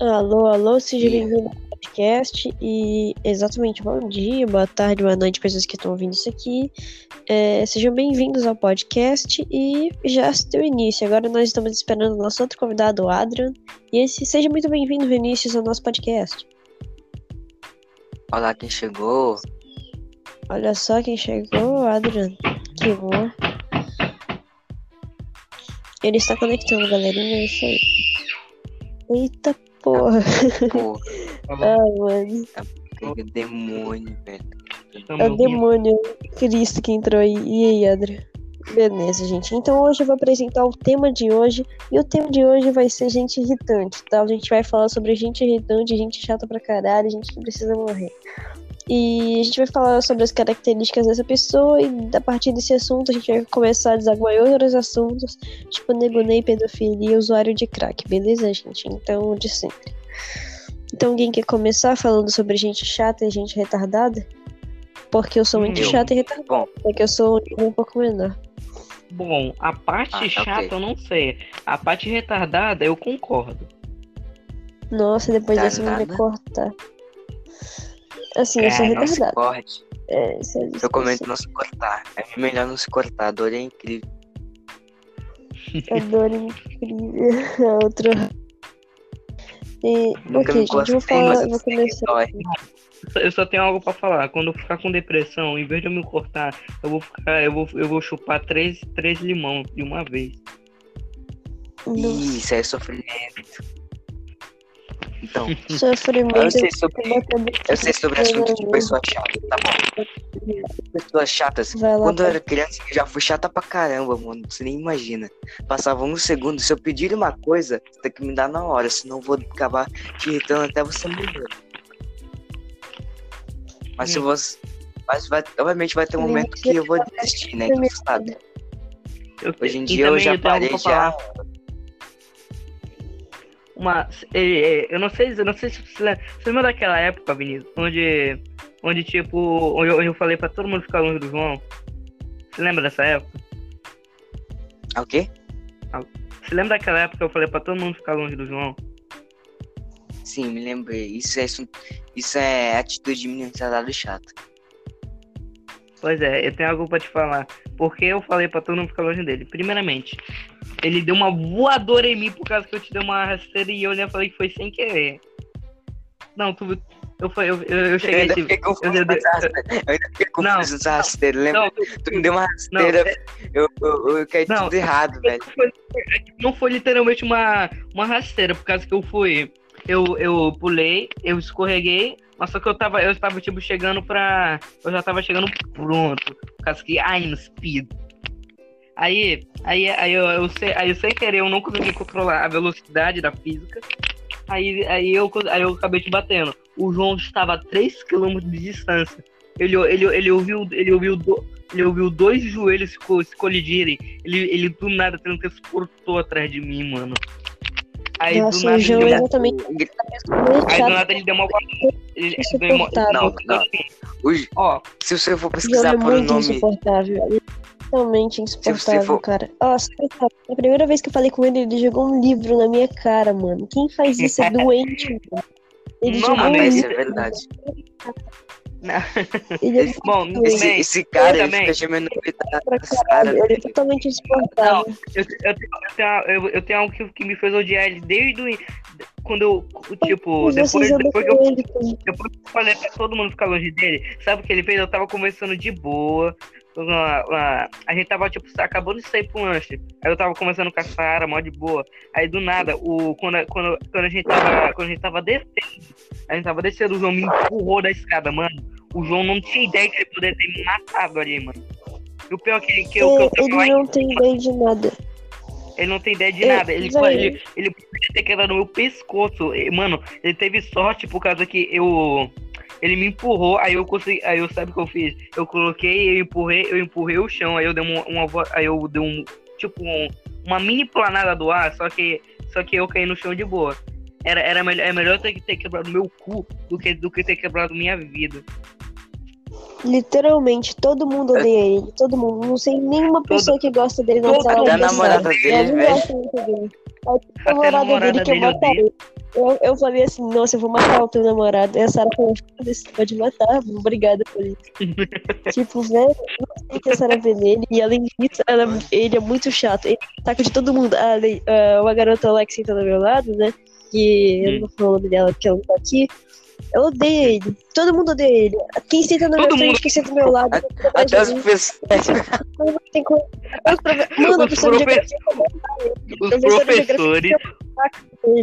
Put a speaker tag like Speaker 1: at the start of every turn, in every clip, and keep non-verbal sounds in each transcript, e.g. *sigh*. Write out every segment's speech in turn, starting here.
Speaker 1: Alô, alô, seja bem-vindo ao podcast e exatamente bom dia, boa tarde, boa noite, pessoas que estão ouvindo isso aqui. É, sejam bem-vindos ao podcast e já deu início. Agora nós estamos esperando o nosso outro convidado, o Adrian. E esse, seja muito bem-vindo, Vinícius, ao nosso podcast.
Speaker 2: Olá, quem chegou?
Speaker 1: Olha só quem chegou, Adrian. Que bom. Ele está conectando, galerinha, é isso aí. Eita porra.
Speaker 2: Pô, *laughs*
Speaker 1: Ai, mano.
Speaker 2: que demônio, velho.
Speaker 1: É o demônio Cristo que entrou aí. E aí, Adrian? Beleza, gente. Então hoje eu vou apresentar o tema de hoje. E o tema de hoje vai ser gente irritante, tá? A gente vai falar sobre gente irritante, gente chata pra caralho, gente que precisa morrer. E a gente vai falar sobre as características dessa pessoa e a partir desse assunto a gente vai começar a desaguar outros assuntos, tipo negonei, pedofilia e usuário de crack, beleza, gente? Então, de sempre. Então, alguém quer começar falando sobre gente chata e gente retardada? Porque eu sou muito
Speaker 2: Eu.
Speaker 1: chata e retardada,
Speaker 2: Bom,
Speaker 1: porque eu sou um pouco menor.
Speaker 3: Bom, a parte
Speaker 2: Ah, tá
Speaker 3: chata
Speaker 2: ok.
Speaker 3: eu não sei. A parte retardada eu concordo.
Speaker 1: Nossa, depois dessa eu vou cortar. Assim, eu sou
Speaker 2: é, não se corte.
Speaker 1: É, isso é- isso
Speaker 2: Eu comento
Speaker 1: é-
Speaker 2: não se cortar. É melhor não se cortar. A dor é incrível.
Speaker 1: A dor é incrível. *laughs* A outra. E,
Speaker 2: Nunca me
Speaker 1: gente, vou falar,
Speaker 2: mas
Speaker 1: eu
Speaker 2: eu
Speaker 1: vou começar.
Speaker 2: dói.
Speaker 3: Eu só tenho algo pra falar. Quando eu ficar com depressão, em vez de eu me cortar, eu vou ficar, eu vou, eu vou chupar três, três limão de uma vez.
Speaker 1: Nossa,
Speaker 2: Isso é sofrimento. Então, *laughs*
Speaker 1: sofrimento.
Speaker 2: eu sei sobre,
Speaker 1: eu
Speaker 2: sei sobre assunto de pessoas chatas, tá bom? Pessoas chatas.
Speaker 1: Lá,
Speaker 2: Quando eu era criança, eu já fui chata pra caramba, mano. Você nem imagina. Passava um segundo. Se eu pedir uma coisa, você tem que me dar na hora, senão eu vou acabar te irritando até você morrer. Mas se
Speaker 3: Hum.
Speaker 2: você. Mas vai, obviamente vai ter um momento que eu vou desistir, né? Que você sabe.
Speaker 3: Eu,
Speaker 2: Hoje em dia eu já parei já.
Speaker 3: falar. Uma, é, é, eu não sei, eu não sei se você lembra, você lembra daquela época, Vinícius, onde, onde tipo, onde eu, eu falei pra todo mundo ficar longe do João. Você lembra dessa época?
Speaker 2: Ah, O quê?
Speaker 3: Você lembra daquela época que eu falei pra todo mundo ficar longe do João?
Speaker 2: Sim, me lembrei. Isso é, isso é atitude de menino retardado chato.
Speaker 3: Pois é, eu tenho algo pra te falar. Porque eu falei pra todo mundo ficar longe dele. Primeiramente, ele deu uma voadora em mim por causa que eu te dei uma rasteira e eu ainda falei que foi sem querer. Não, tu. Eu, falei- eu, eu, eu
Speaker 2: Eu
Speaker 3: cheguei
Speaker 2: ainda
Speaker 3: tipo.
Speaker 2: fiquei confuso
Speaker 3: eu- eu-
Speaker 2: rasteira. Eu ainda fiquei
Speaker 3: Não,
Speaker 2: confuso nessa rasteira. Lembra?
Speaker 3: Não,
Speaker 2: Tu me deu uma
Speaker 3: não,
Speaker 2: rasteira. Eu, eu, eu caí
Speaker 3: Não,
Speaker 2: tudo errado, velho.
Speaker 3: não foi, não foi literalmente uma, uma rasteira, por causa que eu fui. Eu, eu pulei, eu escorreguei, mas só que eu tava, eu tava tipo chegando pra. Eu já tava chegando pronto. Por causa que I'm speed. Aí, aí, aí eu, eu, sei, aí sem querer eu não consegui controlar a velocidade da física. Aí, aí, eu, aí eu acabei te batendo. O João estava a 3km de distância. Ele, ele, ele, ouviu, ele, ouviu, do- ele ouviu dois joelhos se, se colidirem. Ele, ele do nada transportou atrás de mim, mano. Aí
Speaker 1: Nossa,
Speaker 3: do nada ele
Speaker 1: é
Speaker 3: deu uma, aí do nada ele deu uma ele, deu uma.
Speaker 2: Não, não. O-
Speaker 3: Ó,
Speaker 2: se você for
Speaker 1: João
Speaker 2: pesquisar
Speaker 1: é
Speaker 2: por um nome.
Speaker 1: insuportável. É Totalmente insuportável,
Speaker 2: for-
Speaker 1: cara. Nossa. A primeira vez que eu falei com ele, ele jogou um livro na minha cara, mano. Quem faz isso é *laughs* doente, mano. Ele
Speaker 3: Não, mano,
Speaker 1: um
Speaker 2: Mas
Speaker 1: livro.
Speaker 2: isso é verdade. *laughs*
Speaker 1: Ele é
Speaker 3: bom,
Speaker 2: Esse, esse cara, ele
Speaker 3: também.
Speaker 2: fica gemendo
Speaker 1: caralho.
Speaker 2: caras.
Speaker 1: Ele é totalmente insuportável.
Speaker 3: eu, eu, tenho, eu, eu, eu tenho algo que, que me fez odiar ele desde o, quando eu, tipo, depois, depois que eu. Depois que eu falei pra todo mundo ficar longe dele, sabe o que ele fez? Eu tava conversando de boa. Lá- lá, A gente tava, tipo, acabando de sair pro lanche. Aí eu tava conversando com a Sara, mó de boa. Aí do nada, o, quando, quando, quando, a gente tava, quando a gente tava descendo, a gente tava descendo, o João me empurrou da escada, mano. O João não tinha ideia que ele poderia ter me matado ali, mano. E o pior é que, ele- que, eu, que eu
Speaker 1: É, ele
Speaker 3: lá,
Speaker 1: não tem ideia de nada.
Speaker 3: ele não tem ideia de
Speaker 1: É,
Speaker 3: nada. Ele,
Speaker 1: velho.
Speaker 3: ele, ele podia ter quebrado no meu pescoço. Mano, ele teve sorte por causa que eu. Ele me empurrou, aí eu consegui. Aí eu sabe o que eu fiz? Eu coloquei, eu empurrei, eu empurrei o chão, aí eu dei uma. uma aí eu dei um. Tipo, um- uma mini planada do ar, só que. Só que eu caí no chão de boa. Era, era melhor, é melhor ter, ter quebrado meu cu do que, do que ter quebrado minha vida.
Speaker 1: Literalmente, todo mundo odeia ele. Todo mundo. Não sei nenhuma pessoa que gosta dele na
Speaker 3: todo-
Speaker 1: sala
Speaker 2: Até a
Speaker 1: da
Speaker 2: namorada dele,
Speaker 1: Eu não
Speaker 2: velho.
Speaker 1: gosto muito dele. A
Speaker 3: Até a
Speaker 1: namorada
Speaker 3: namorada
Speaker 1: dele que eu
Speaker 3: dele
Speaker 1: matarei. Eu, eu falei assim, nossa, eu vou matar o teu namorado. E a Sarah falou, foda-se, pode matar, obrigada por isso. *laughs* tipo, velho, eu não sei o que a Sarah vê nele. E além disso, ela, ele é muito chato. Ele ataca de todo mundo. A, a, uma garota lá que senta do meu lado, né? Que eu não vou falar o nome dela porque ela não tá aqui. Eu odeio ele. Todo mundo odeia ele. Quem senta no
Speaker 3: Todo
Speaker 1: meu frente, quem senta do meu lado.
Speaker 2: Até as
Speaker 1: Mano,
Speaker 2: pessoas.
Speaker 1: Mano, a
Speaker 3: Os
Speaker 1: pessoa de geografia
Speaker 3: Os professores,
Speaker 1: dele.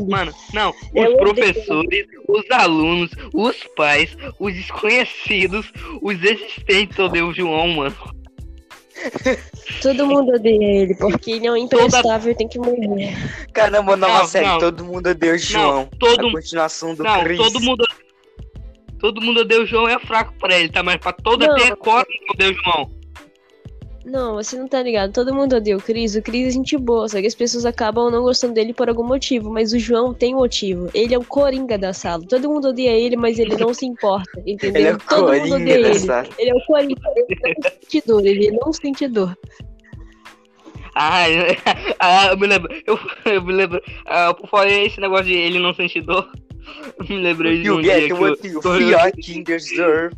Speaker 3: Mano, não,
Speaker 1: Eu
Speaker 3: os professores, os alunos, os pais, os desconhecidos, os existentes odeio o João, mano.
Speaker 1: Todo mundo odeia ele, porque ele é um imprestável e tem que morrer.
Speaker 2: Caramba, nova
Speaker 3: Não,
Speaker 2: série.
Speaker 3: não.
Speaker 2: Todo mundo odeia o João.
Speaker 3: todo-
Speaker 2: A continuação do
Speaker 3: Não,
Speaker 2: Chris.
Speaker 3: todo mundo. Todo mundo odeia o João é fraco pra ele, tá? Mas pra toda
Speaker 1: Não.
Speaker 3: ter cota odeia o João.
Speaker 1: Não, você não tá ligado. Todo mundo odeia o Cris. O Cris é gente boa, só que as pessoas acabam não gostando dele por algum motivo. Mas o João tem motivo. Ele é o coringa da sala. Todo mundo odeia ele, mas ele não se importa, entendeu? *laughs*
Speaker 2: Ele é o
Speaker 1: Todo mundo
Speaker 2: coringa
Speaker 1: odeia ele.
Speaker 2: dessa.
Speaker 1: Ele é o coringa. Ele não sente dor. Ele não sente dor.
Speaker 3: Ah, *laughs* ah, eu me lembro. Eu, *laughs* eu me lembro. Ah, por falar esse negócio de ele não sentir dor. Eu me lembrei de um
Speaker 2: You
Speaker 3: dia
Speaker 2: get
Speaker 3: que
Speaker 2: what you
Speaker 3: eu,
Speaker 2: fucking deserve.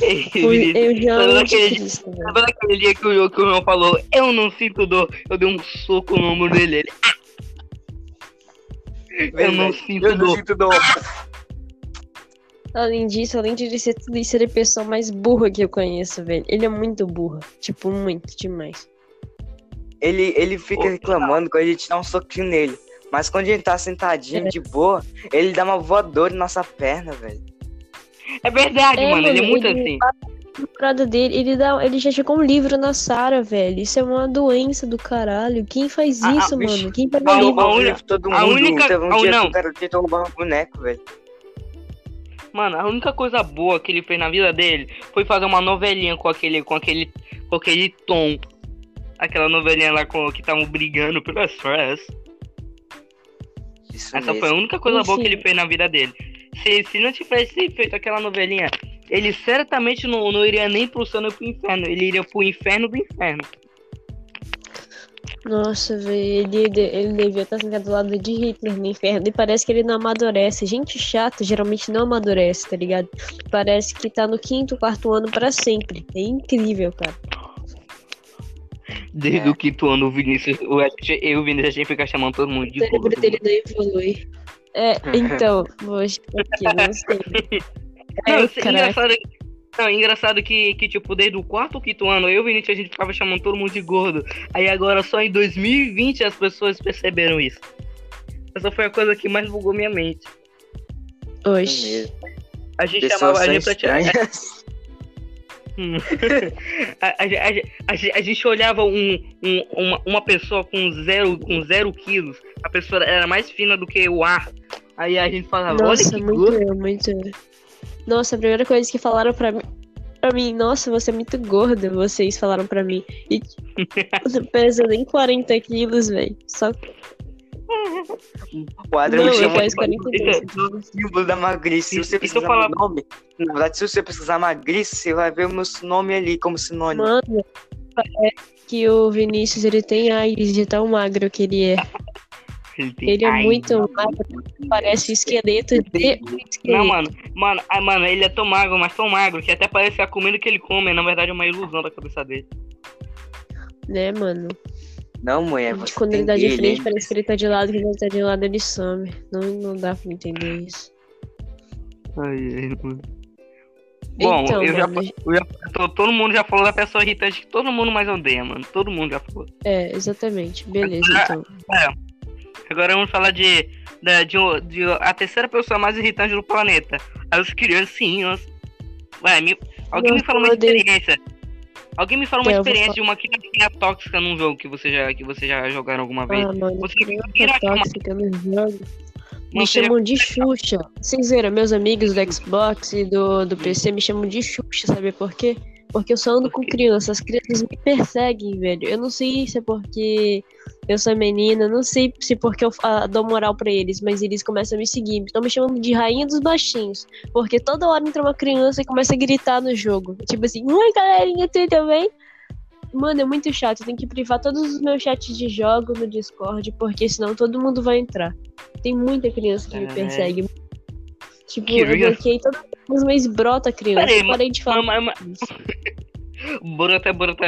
Speaker 3: Ei,
Speaker 1: O,
Speaker 3: Vinícius,
Speaker 1: o João é
Speaker 3: Sabe
Speaker 1: o
Speaker 3: daquele-
Speaker 1: velho.
Speaker 3: Lembra daquele dia que o, que o João falou, eu não sinto dor, eu dei um soco no ombro dele. Ele, eu não sinto
Speaker 2: Eu não
Speaker 3: dor.
Speaker 2: sinto dor.
Speaker 1: Além disso, além de ele ser tudo isso, ele é a pessoa mais burra que eu conheço, velho. Ele é muito burro. Tipo, muito demais.
Speaker 2: Ele, ele fica reclamando quando a gente dá um soquinho nele. Mas quando a gente tá sentadinho, de boa, ele dá uma voadora em nossa perna, velho.
Speaker 3: É verdade,
Speaker 1: É,
Speaker 3: mano, ele é muito
Speaker 1: ele-
Speaker 3: assim.
Speaker 1: A namorada dele, ele, dá, ele já chegou um livro na Sara, velho. Isso é uma doença do caralho. Quem faz
Speaker 3: Ah, ah,
Speaker 1: isso, mano? Quem faz
Speaker 3: A-
Speaker 1: livro?
Speaker 3: a única-
Speaker 2: todo
Speaker 3: a
Speaker 2: mundo.
Speaker 3: única-
Speaker 2: Teve um
Speaker 3: a-
Speaker 2: dia
Speaker 3: não.
Speaker 2: que o cara tentou roubar um boneco, velho.
Speaker 3: Mano, a única coisa boa que ele fez na vida dele foi fazer uma novelinha com aquele, com aquele, com aquele tom. Aquela novelinha lá com, que estavam brigando pelo stress.
Speaker 2: Isso
Speaker 3: Essa
Speaker 2: mesmo.
Speaker 3: foi a única coisa boa que
Speaker 1: Enfim.
Speaker 3: ele fez na vida dele. Se, se não tivesse feito aquela novelinha, ele certamente não, não iria nem pro céu nem pro inferno. Ele iria pro inferno do inferno.
Speaker 1: Nossa, velho. Ele, ele devia estar sentado do lado de Hitler no inferno. E parece que ele não amadurece. Gente chata geralmente não amadurece, tá ligado? Parece que tá no quinto, quarto ano pra sempre. É incrível, cara.
Speaker 3: Desde
Speaker 2: É.
Speaker 3: o quinto ano, o Vinícius, o, eu e o Vinícius, a gente fica chamando todo mundo
Speaker 1: O
Speaker 3: de
Speaker 1: cérebro
Speaker 3: gordo.
Speaker 1: dele não evolui. É, *laughs* então, poxa, aqui, não sei.
Speaker 3: Não,
Speaker 1: Ai,
Speaker 3: isso é
Speaker 1: caraca.
Speaker 3: engraçado, não, engraçado que, que, tipo, desde o quarto ou quinto ano, eu e o Vinícius, a gente ficava chamando todo mundo de gordo. Aí agora, só em 2020, as pessoas perceberam isso. Essa foi a coisa que mais bugou minha mente.
Speaker 1: Oxe.
Speaker 2: mesmo.
Speaker 3: A gente
Speaker 2: Pessoas
Speaker 3: chamava a gente pra tirar... *laughs* a, a, a, a, gente olhava um, um- uma, uma pessoa com zero, com zero quilos, a pessoa era mais fina do que o ar. Aí a gente falava,
Speaker 1: Nossa,
Speaker 3: olha que
Speaker 1: muito
Speaker 3: gordo.
Speaker 1: muito. Nossa, a primeira coisa que falaram pra mim, pra mim, nossa, você é muito gorda, vocês falaram pra mim. E *laughs* não pesa nem 40 quilos, velho. Só
Speaker 2: O Adriano
Speaker 1: não,
Speaker 2: me
Speaker 1: eu
Speaker 2: chamou
Speaker 1: peso
Speaker 2: de
Speaker 1: 42 quilos.
Speaker 2: símbolo da magrice. Se você pesquisar
Speaker 3: fala-
Speaker 2: meu nome, na verdade, se você pesquisar magrice, você vai ver o meu nome ali como sinônimo.
Speaker 1: Mano, parece que o Vinícius, ele tem AIDS de tão magro que ele é. *laughs*
Speaker 3: Ele,
Speaker 1: Ele é
Speaker 3: Ai,
Speaker 1: muito magro, parece esqueleto de um esqueleto.
Speaker 3: Não, mano, mano, ah, mano, ele é tão magro, mas tão magro, que até parece que a comida que ele come, na verdade, é uma ilusão da cabeça dele.
Speaker 1: Né, mano?
Speaker 2: Não, mulher, você
Speaker 1: Quando ele dá de
Speaker 2: dele,
Speaker 1: frente,
Speaker 2: hein?
Speaker 1: parece que ele tá de lado, quando ele tá de lado, ele some. Não, não dá pra entender isso.
Speaker 3: Ai, ai, mano. Bom,
Speaker 1: então,
Speaker 3: eu já,
Speaker 1: mano,
Speaker 3: eu já- to- todo mundo já falou da pessoa irritante que todo mundo mais odeia, mano. Todo mundo já falou.
Speaker 1: É, exatamente. Beleza, então.
Speaker 3: Agora vamos falar de, da- de, de a terceira pessoa mais irritante do planeta. As criancinhas. Ué, me- alguém me fala uma
Speaker 1: eu odeio.
Speaker 3: Alguém me fala uma
Speaker 1: É, eu
Speaker 3: experiência de uma criancinha tóxica num jogo que você já, que você já jogaram alguma vez.
Speaker 1: Ah, mano,
Speaker 3: Você uma-
Speaker 1: tóxica no jogo. Me
Speaker 3: já-
Speaker 1: chamam de Xuxa. Viram, meus amigos do Xbox e do, do PC me chamam de Xuxa, sabe por quê? Porque eu só ando com crianças, as crianças me perseguem, velho. Eu não sei se é porque eu sou menina, não sei se porque eu ah, dou moral pra eles, mas eles começam a me seguir. Estão me chamando de rainha dos baixinhos. Porque toda hora entra uma criança e começa a gritar no jogo. Tipo assim, oi galerinha, tudo bem? Mano, é muito chato. Eu tenho que privar todos os meus chats de jogo no Discord, porque senão todo mundo vai entrar. Tem muita criança que me persegue. Tipo,
Speaker 3: Que
Speaker 1: eu bloqueei todas as mas brota criança.
Speaker 3: Peraí,
Speaker 1: parei de falar.
Speaker 3: mas- mas- *laughs* Brota, brota.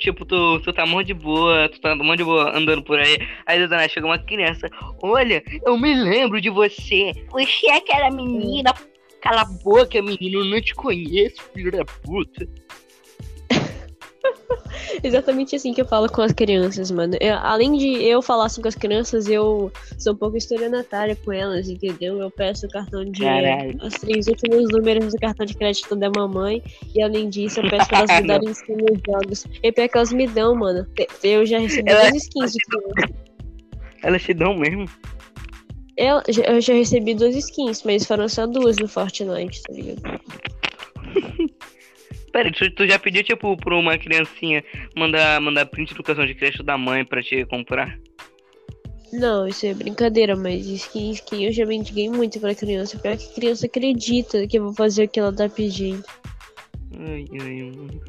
Speaker 3: Tipo, tu, tu tá muito de boa, tu tá muito de boa andando por aí. Aí do nada chega uma criança. Olha, eu me lembro de você. Você é aquela menina. Cala a boca, menino. Eu não te conheço, filho da puta. *laughs*
Speaker 1: Exatamente assim que eu falo com as crianças, mano. Eu- além de eu falar assim com as crianças, eu sou um pouco estelionatária com elas, entendeu? Eu peço o cartão de.
Speaker 3: Caralho.
Speaker 1: Os três últimos números do cartão de crédito da mamãe. E além disso, eu peço pra elas me *laughs* darem skin nos jogos. E pior que elas me dão, mano. Eu já recebi
Speaker 3: Ela-
Speaker 1: duas skins de *laughs* criança.
Speaker 3: Elas te dão mesmo.
Speaker 1: Eu, eu já recebi duas skins, mas foram só duas no Fortnite, tá ligado?
Speaker 3: Pera, tu, tu já pediu, tipo, pra uma criancinha mandar, mandar print do cartão de crédito da mãe pra te comprar?
Speaker 1: Não, isso é brincadeira, mas skin, skin eu já mendiguei muito pra criança. Pior que criança acredita que eu vou fazer o que ela tá pedindo.
Speaker 3: Ai, ai, mano.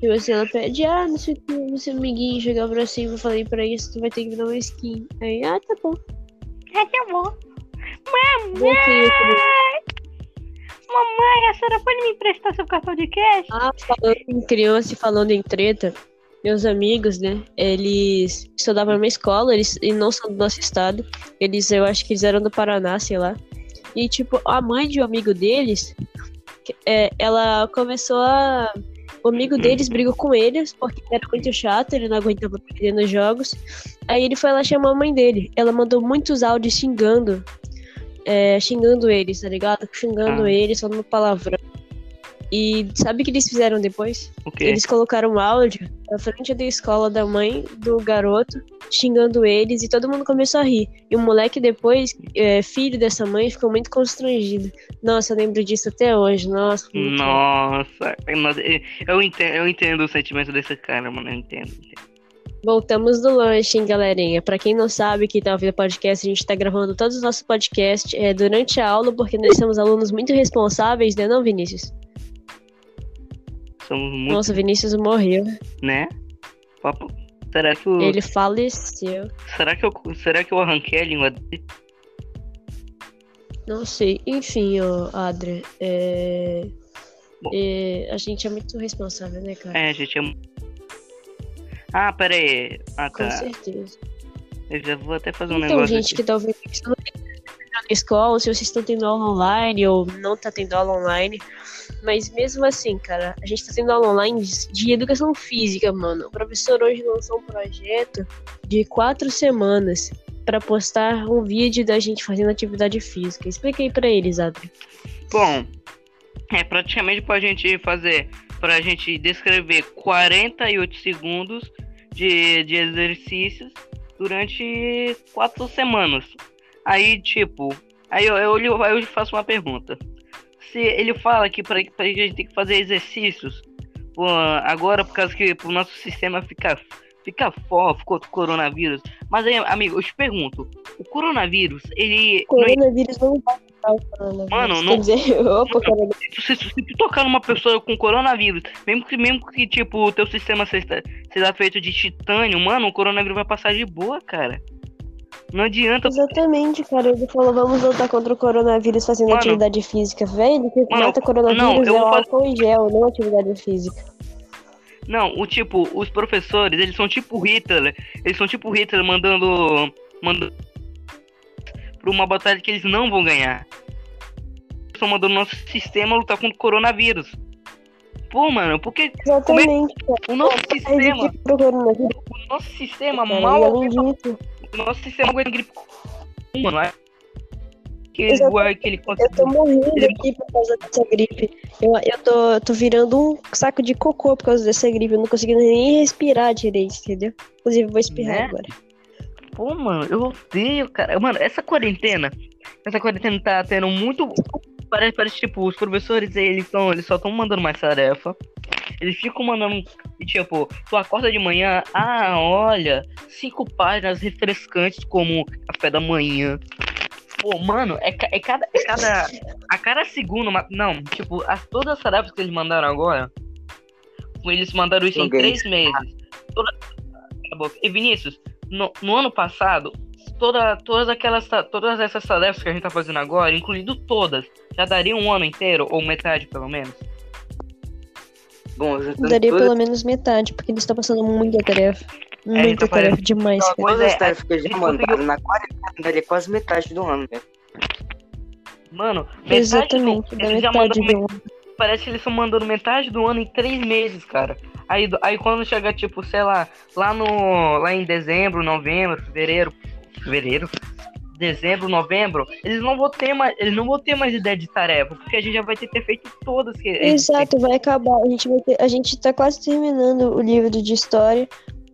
Speaker 1: Tipo assim, ela pede, ah, não sei o que, meu seu amiguinho jogar pra cima, eu falei pra isso, tu vai ter que me dar uma skin. Aí, ah, tá bom.
Speaker 3: Ah, tá bom.
Speaker 1: Criança.
Speaker 3: Mamãe, a senhora pode me emprestar seu cartão de crédito?
Speaker 1: Ah, falando em criança e falando em treta, meus amigos, né, eles estudavam numa escola, eles e não são do nosso estado. Eles, eu acho que eles eram do Paraná, sei lá. E, tipo, a mãe de um amigo deles, é, ela começou a. O amigo deles brigou com eles porque era muito chato, ele não aguentava perder nos jogos. Aí ele foi lá chamar a mãe dele. Ela mandou muitos áudios xingando. É, xingando eles, tá ligado? Xingando
Speaker 3: Ah.
Speaker 1: eles, falando palavrão. E sabe o que eles fizeram depois? Eles colocaram um áudio na frente da escola da mãe do garoto, xingando eles, e todo mundo começou a rir. E o moleque depois, é, filho dessa mãe, ficou muito constrangido. Nossa, eu lembro disso até hoje. Nossa,
Speaker 3: Nossa, nossa, eu entendo, eu entendo o sentimento desse cara, mano. Eu entendo. entendo.
Speaker 1: Voltamos do lanche, hein, galerinha? Pra quem não sabe que tá ouvindo podcast, a gente tá gravando todos os nossos podcasts é, durante a aula, porque nós somos alunos muito responsáveis, né, não, Vinícius?
Speaker 3: Somos muito,
Speaker 1: Nossa, Vinícius morreu.
Speaker 3: né? Papo- Será que o.
Speaker 1: Ele faleceu.
Speaker 3: Será que eu. Será que eu arranquei a língua dele?
Speaker 1: Não sei. Enfim, ó, Adria, é... É, A gente é muito responsável, né, cara?
Speaker 3: É, gente. É... Ah, pera aí. Ah,
Speaker 1: Com
Speaker 3: tá.
Speaker 1: certeza.
Speaker 3: Eu já vou até fazer um
Speaker 1: Então,
Speaker 3: negócio
Speaker 1: gente
Speaker 3: aqui.
Speaker 1: que tá ouvindo isso, não tem na escola, se vocês estão tendo aula online ou não tá tendo aula online. Mas mesmo assim, cara, a gente tá tendo aula online de, educação física, mano. O professor hoje lançou um projeto de quatro semanas pra postar um vídeo da gente fazendo atividade física. Explica aí pra eles, Adri.
Speaker 3: Bom, é praticamente pra gente fazer, pra gente descrever 48 segundos de, de exercícios durante quatro semanas. Aí, tipo, aí eu, eu, eu, faço uma pergunta. Se ele fala que pra, pra gente tem que fazer exercícios pô, agora por causa que o nosso sistema fica, fica forte contra o coronavírus. Mas aí, amigo, eu te pergunto, o coronavírus, ele. não
Speaker 1: Coronavírus não vai matar o coronavírus.
Speaker 3: Mano, não-
Speaker 1: Quer dizer, *laughs* opa, coronavírus.
Speaker 3: se, se, tu tocar numa pessoa com coronavírus, mesmo que, mesmo que tipo, o teu sistema seja, seja feito de titânio, mano, o coronavírus vai passar de boa, cara. Não adianta.
Speaker 1: Exatamente, cara. Ele falou, vamos lutar contra o coronavírus fazendo
Speaker 3: Mano.
Speaker 1: atividade física. Velho, que
Speaker 3: Mano,
Speaker 1: mata coronavírus
Speaker 3: não, eu
Speaker 1: é o
Speaker 3: fazer-
Speaker 1: álcool em gel, não atividade física.
Speaker 3: Não, o tipo, os professores, eles são tipo Hitler. Eles são tipo Hitler mandando. mandando pra uma batalha que eles não vão ganhar. Estão mandando nosso sistema lutar contra o coronavírus. Pô, mano, porque
Speaker 1: Exatamente, cara.
Speaker 3: o nosso sistema.
Speaker 1: o
Speaker 3: nosso sistema mal O nosso sistema aguenta gripe mano. é? Que ele
Speaker 1: eu tô morrendo
Speaker 3: Ele-
Speaker 1: aqui por causa dessa gripe. Eu, eu tô, tô virando um saco de cocô por causa dessa gripe. Eu não consigo nem respirar direito, entendeu? Inclusive, vou espirrar
Speaker 3: Né?
Speaker 1: agora.
Speaker 3: Pô, mano, eu odeio, cara. Mano, essa quarentena. Essa quarentena tá tendo muito. Parece, parece tipo, os professores, eles, tão, eles só estão mandando mais tarefa. Eles ficam mandando. E, tipo, tu acorda de manhã, ah, olha, cinco páginas refrescantes como café da manhã. Pô, mano, é, é cada. É cada a cada segundo. Não, tipo, as, todas as tarefas que eles mandaram agora. Eles mandaram isso em
Speaker 2: Ninguém
Speaker 3: três meses. Toda... E Vinícius, no, no ano passado, toda, todas aquelas todas essas tarefas que a gente tá fazendo agora, incluindo todas, já daria um ano inteiro, ou metade pelo menos.
Speaker 2: Bom, juntando
Speaker 1: Daria
Speaker 2: todas,
Speaker 1: pelo menos metade, porque eles estão passando muita tarefa.
Speaker 3: então
Speaker 1: Muita
Speaker 3: parece-
Speaker 1: tarefa demais,
Speaker 3: Não,
Speaker 1: cara.
Speaker 3: Pois
Speaker 2: todas
Speaker 3: é,
Speaker 2: as tarefas que
Speaker 3: a
Speaker 2: eles já
Speaker 3: gente
Speaker 2: mandaram na quarentena daria quase metade do ano, né?
Speaker 3: Mano, metade do,
Speaker 1: Exatamente, da
Speaker 3: eles já mandaram
Speaker 1: do ano.
Speaker 3: Parece que eles estão mandando metade do ano em três meses, cara. Aí, aí quando chega, tipo, sei lá, lá no. Lá em dezembro, novembro, fevereiro. Fevereiro? Dezembro, novembro, eles não vão ter mais. Eles não vão ter mais ideia de tarefa, porque a gente já vai ter, ter feito todas que.
Speaker 1: Exato, vai acabar. A gente, vai ter, a gente tá quase terminando o livro de história.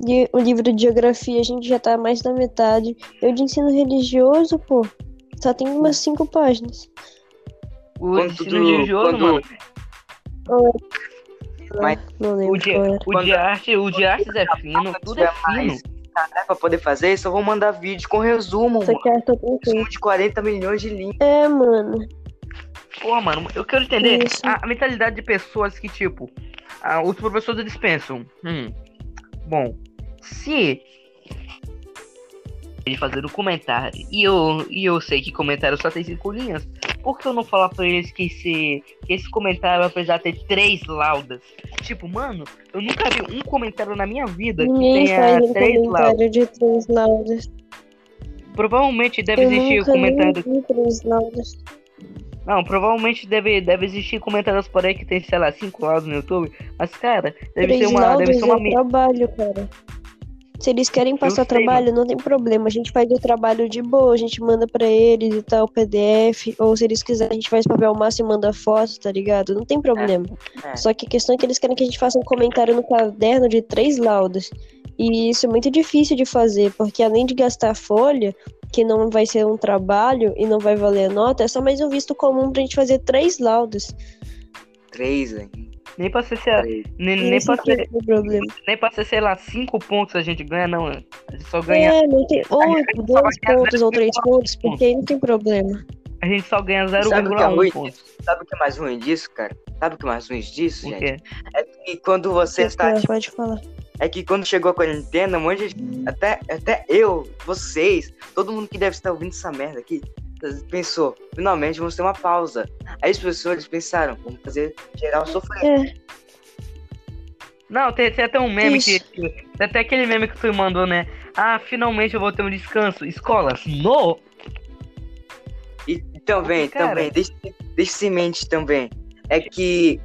Speaker 1: E o livro de geografia a gente já tá mais da metade. Eu de ensino religioso, pô, só tem umas cinco páginas.
Speaker 3: O
Speaker 2: Quando
Speaker 3: ensino
Speaker 2: tudo-
Speaker 3: religioso,
Speaker 2: quando-
Speaker 3: mano.
Speaker 2: Mas-
Speaker 1: Não
Speaker 3: O
Speaker 1: lembro
Speaker 3: de,
Speaker 1: qual era.
Speaker 3: o de arte, o de artes é fino, tudo é fino.
Speaker 2: tarefa pra poder fazer, só vou mandar vídeo com resumo,
Speaker 1: é só tem
Speaker 2: Resumo de 40 milhões de linhas.
Speaker 1: É, mano.
Speaker 3: Pô, mano, eu quero entender
Speaker 1: Isso.
Speaker 3: a, a mentalidade de pessoas que, tipo, ah, os professores eles pensam, hum, bom, se ele fazer um comentário e eu, e eu sei que comentário só tem cinco linhas, por que eu não falar pra eles que esse, que esse comentário vai precisar ter três laudas? Tipo, mano, eu nunca vi um comentário na minha vida que
Speaker 1: Ninguém
Speaker 3: tenha três laudas.
Speaker 1: de três laudas.
Speaker 3: Provavelmente deve
Speaker 1: Eu
Speaker 3: existir comentário
Speaker 1: laudas.
Speaker 3: Não, provavelmente deve, deve existir comentários por aí que tem, sei lá, cinco laudos no YouTube. Mas, cara, deve
Speaker 1: três
Speaker 3: ser uma. Deve
Speaker 1: laudas
Speaker 3: ser uma.
Speaker 1: é trabalho, cara. Se eles querem passar
Speaker 3: sei,
Speaker 1: trabalho, não tem problema. A gente faz o trabalho de boa, a gente manda pra eles e tal, PDF. Ou se eles quiserem, a gente faz papel massa e manda foto, tá ligado? Não tem problema.
Speaker 2: é.
Speaker 1: Só que a questão é que eles querem que a gente faça um comentário no caderno de três laudas. E isso é muito difícil de fazer, porque além de gastar folha, que não vai ser um trabalho e não vai valer a nota, é só mais um visto comum pra gente fazer três laudas.
Speaker 2: Três, velho.
Speaker 3: Nem pra ser, sei lá, nem, nem, pra
Speaker 1: é
Speaker 3: ser, nem pra ser, sei lá, cinco pontos a gente ganha, não. A gente só ganha,
Speaker 1: É, não tem. Ou
Speaker 3: gente só
Speaker 1: dois
Speaker 3: vai ganhar
Speaker 1: pontos ou três
Speaker 3: 0,1
Speaker 1: pontos, porque aí não tem problema.
Speaker 3: a gente só ganha
Speaker 2: Sabe o que é ruim
Speaker 3: 0,1 pontos.
Speaker 2: Sabe o que é mais ruim disso, cara? Sabe o que é mais ruim disso,
Speaker 3: O
Speaker 2: gente?
Speaker 3: quê?
Speaker 2: É que quando você está.
Speaker 1: Pode-
Speaker 2: tipo,
Speaker 1: Pode falar.
Speaker 2: é que quando chegou a quarentena, um monte de gente. Até, até eu, vocês, todo mundo que deve estar ouvindo essa merda aqui, pensou, finalmente vamos ter uma pausa. Aí os professores pensaram, vamos fazer geral sofrer.
Speaker 1: É,
Speaker 3: Não, tem, tem até um meme
Speaker 1: Isso.
Speaker 3: que. Tem até aquele meme que tu mandou, né? Ah, finalmente eu vou ter um descanso. Escolas, no!
Speaker 2: E também,
Speaker 3: Cara.
Speaker 2: também, deixa, deixa em mente também. É que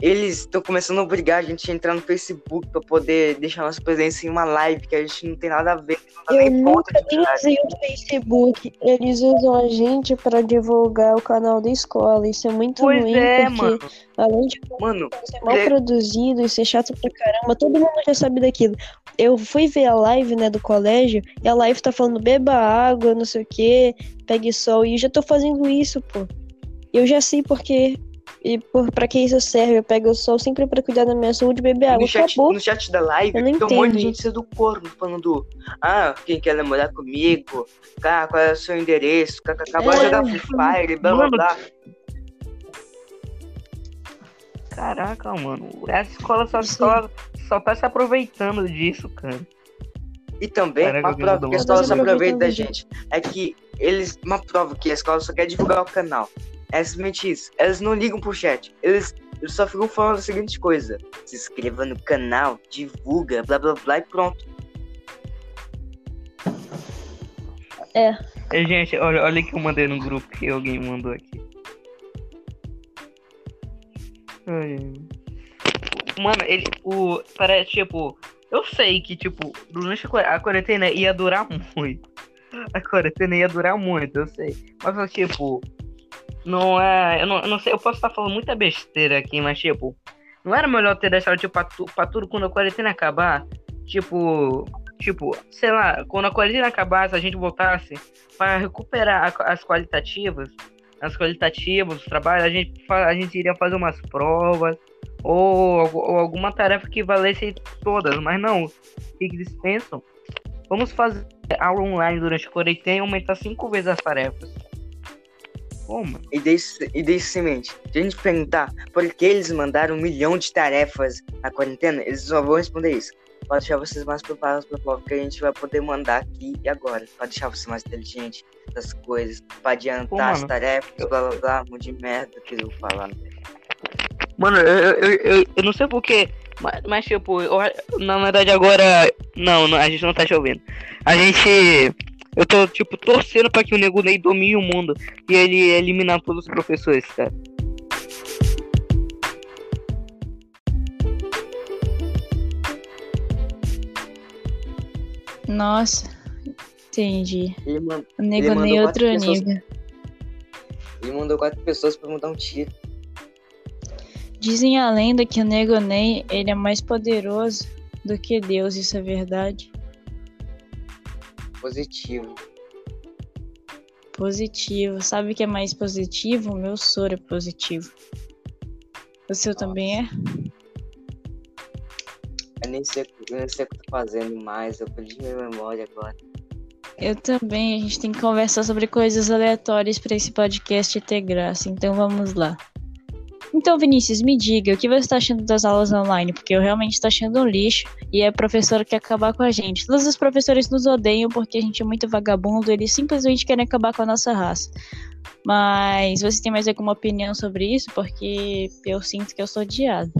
Speaker 2: eles estão começando a obrigar a gente a entrar no Facebook pra poder deixar nossa presença em uma live que a gente não tem nada a ver.
Speaker 1: Eu nunca nem usei o Facebook. Eles usam a gente pra divulgar o canal da escola. Isso é muito
Speaker 3: Pois
Speaker 1: ruim,
Speaker 3: é,
Speaker 1: porque
Speaker 3: mano.
Speaker 1: além de
Speaker 2: Mano,
Speaker 1: ser mal
Speaker 2: É.
Speaker 1: produzido e ser chato pra caramba, todo mundo já sabe daquilo. Eu fui ver a live, né, do colégio, e a live tá falando beba água, não sei o que, pegue sol, e eu já tô fazendo isso, pô. Eu já sei porque e por, pra que isso serve. Eu pego o sol sempre pra cuidar da minha saúde e beber água.
Speaker 2: no chat,
Speaker 1: Acabou.
Speaker 2: no chat da live,
Speaker 1: Eu não
Speaker 2: tem um monte de gente sendo corno, falando, ah, quem quer namorar comigo? Cara, qual é o seu endereço? Acabou
Speaker 1: É.
Speaker 2: de jogar Free Fire, blá blá blá.
Speaker 3: Caraca, mano. A escola só, só, só tá se aproveitando disso, cara.
Speaker 2: E também,
Speaker 3: Caraca,
Speaker 2: uma prova que a escola se aproveita da gente é que eles. Uma prova que a escola só quer divulgar o canal. É simplesmente isso. Elas não ligam pro chat. Eles, eles só ficam falando a seguinte coisa: se inscreva no canal, divulga, blá blá blá e pronto.
Speaker 3: Ei, gente, olha, olha que eu mandei no grupo que alguém mandou aqui. Ai. Mano, ele. O. Parece, tipo. Eu sei que, tipo, durante a qua- a quarentena ia durar *laughs* muito. A quarentena ia durar muito, eu sei. Mas, tipo. Não é. Eu não, eu não sei, eu posso estar falando muita besteira aqui, mas, tipo. Não era melhor ter deixado, tipo, pra, tu, pra tudo quando a quarentena acabar? Tipo. Tipo, sei lá, quando a quarentena acabasse, a gente voltasse para recuperar a- as qualitativas, as qualitativas, os trabalhos, a gente, a gente iria fazer umas provas ou, ou alguma tarefa que valesse todas, mas não. O que eles pensam? Vamos fazer aula online durante a quarentena e aumentar cinco vezes as tarefas. Mano.
Speaker 2: E deixe, e deixe semente. Se a gente perguntar por que eles mandaram um milhão de tarefas na quarentena, eles só vão responder isso. Pode deixar vocês mais preparados para prova que a gente vai poder mandar aqui e agora. Pode deixar você mais inteligente das coisas, pra adiantar
Speaker 3: Pô,
Speaker 2: as tarefas, blá blá blá, um monte de merda que eu vou falar.
Speaker 3: Mano, eu, eu, eu, eu não sei porquê, mas, mas tipo, eu, na verdade agora. Não, não, a gente não tá te ouvindo. A gente. Eu tô, tipo, torcendo pra que o Nego Ney domine o mundo e ele eliminar todos os professores, cara.
Speaker 4: Nossa, entendi.
Speaker 2: Ele,
Speaker 4: O nego nem
Speaker 2: quatro
Speaker 4: outro
Speaker 2: pessoas-
Speaker 4: nível.
Speaker 2: ele mandou quatro pessoas pra me dar um tiro.
Speaker 4: Dizem a lenda que o nego Ney, ele é mais poderoso do que Deus, isso é verdade?
Speaker 2: Positivo.
Speaker 4: Positivo. Sabe o que é mais positivo? O meu soro é positivo. O seu também é?
Speaker 2: Eu nem sei, eu nem sei o que eu tô fazendo mais. Eu perdi minha memória agora.
Speaker 4: Eu também. A gente tem que conversar sobre coisas aleatórias para esse podcast ter graça. Então vamos lá. Então, Vinícius, me diga, o que você está achando das aulas online? Porque eu realmente estou achando um lixo e a professora quer acabar com a gente. Todos os professores nos odeiam porque a gente é muito vagabundo, eles simplesmente querem acabar com a nossa raça. Mas você tem mais alguma opinião sobre isso? Porque eu sinto que eu sou odiado.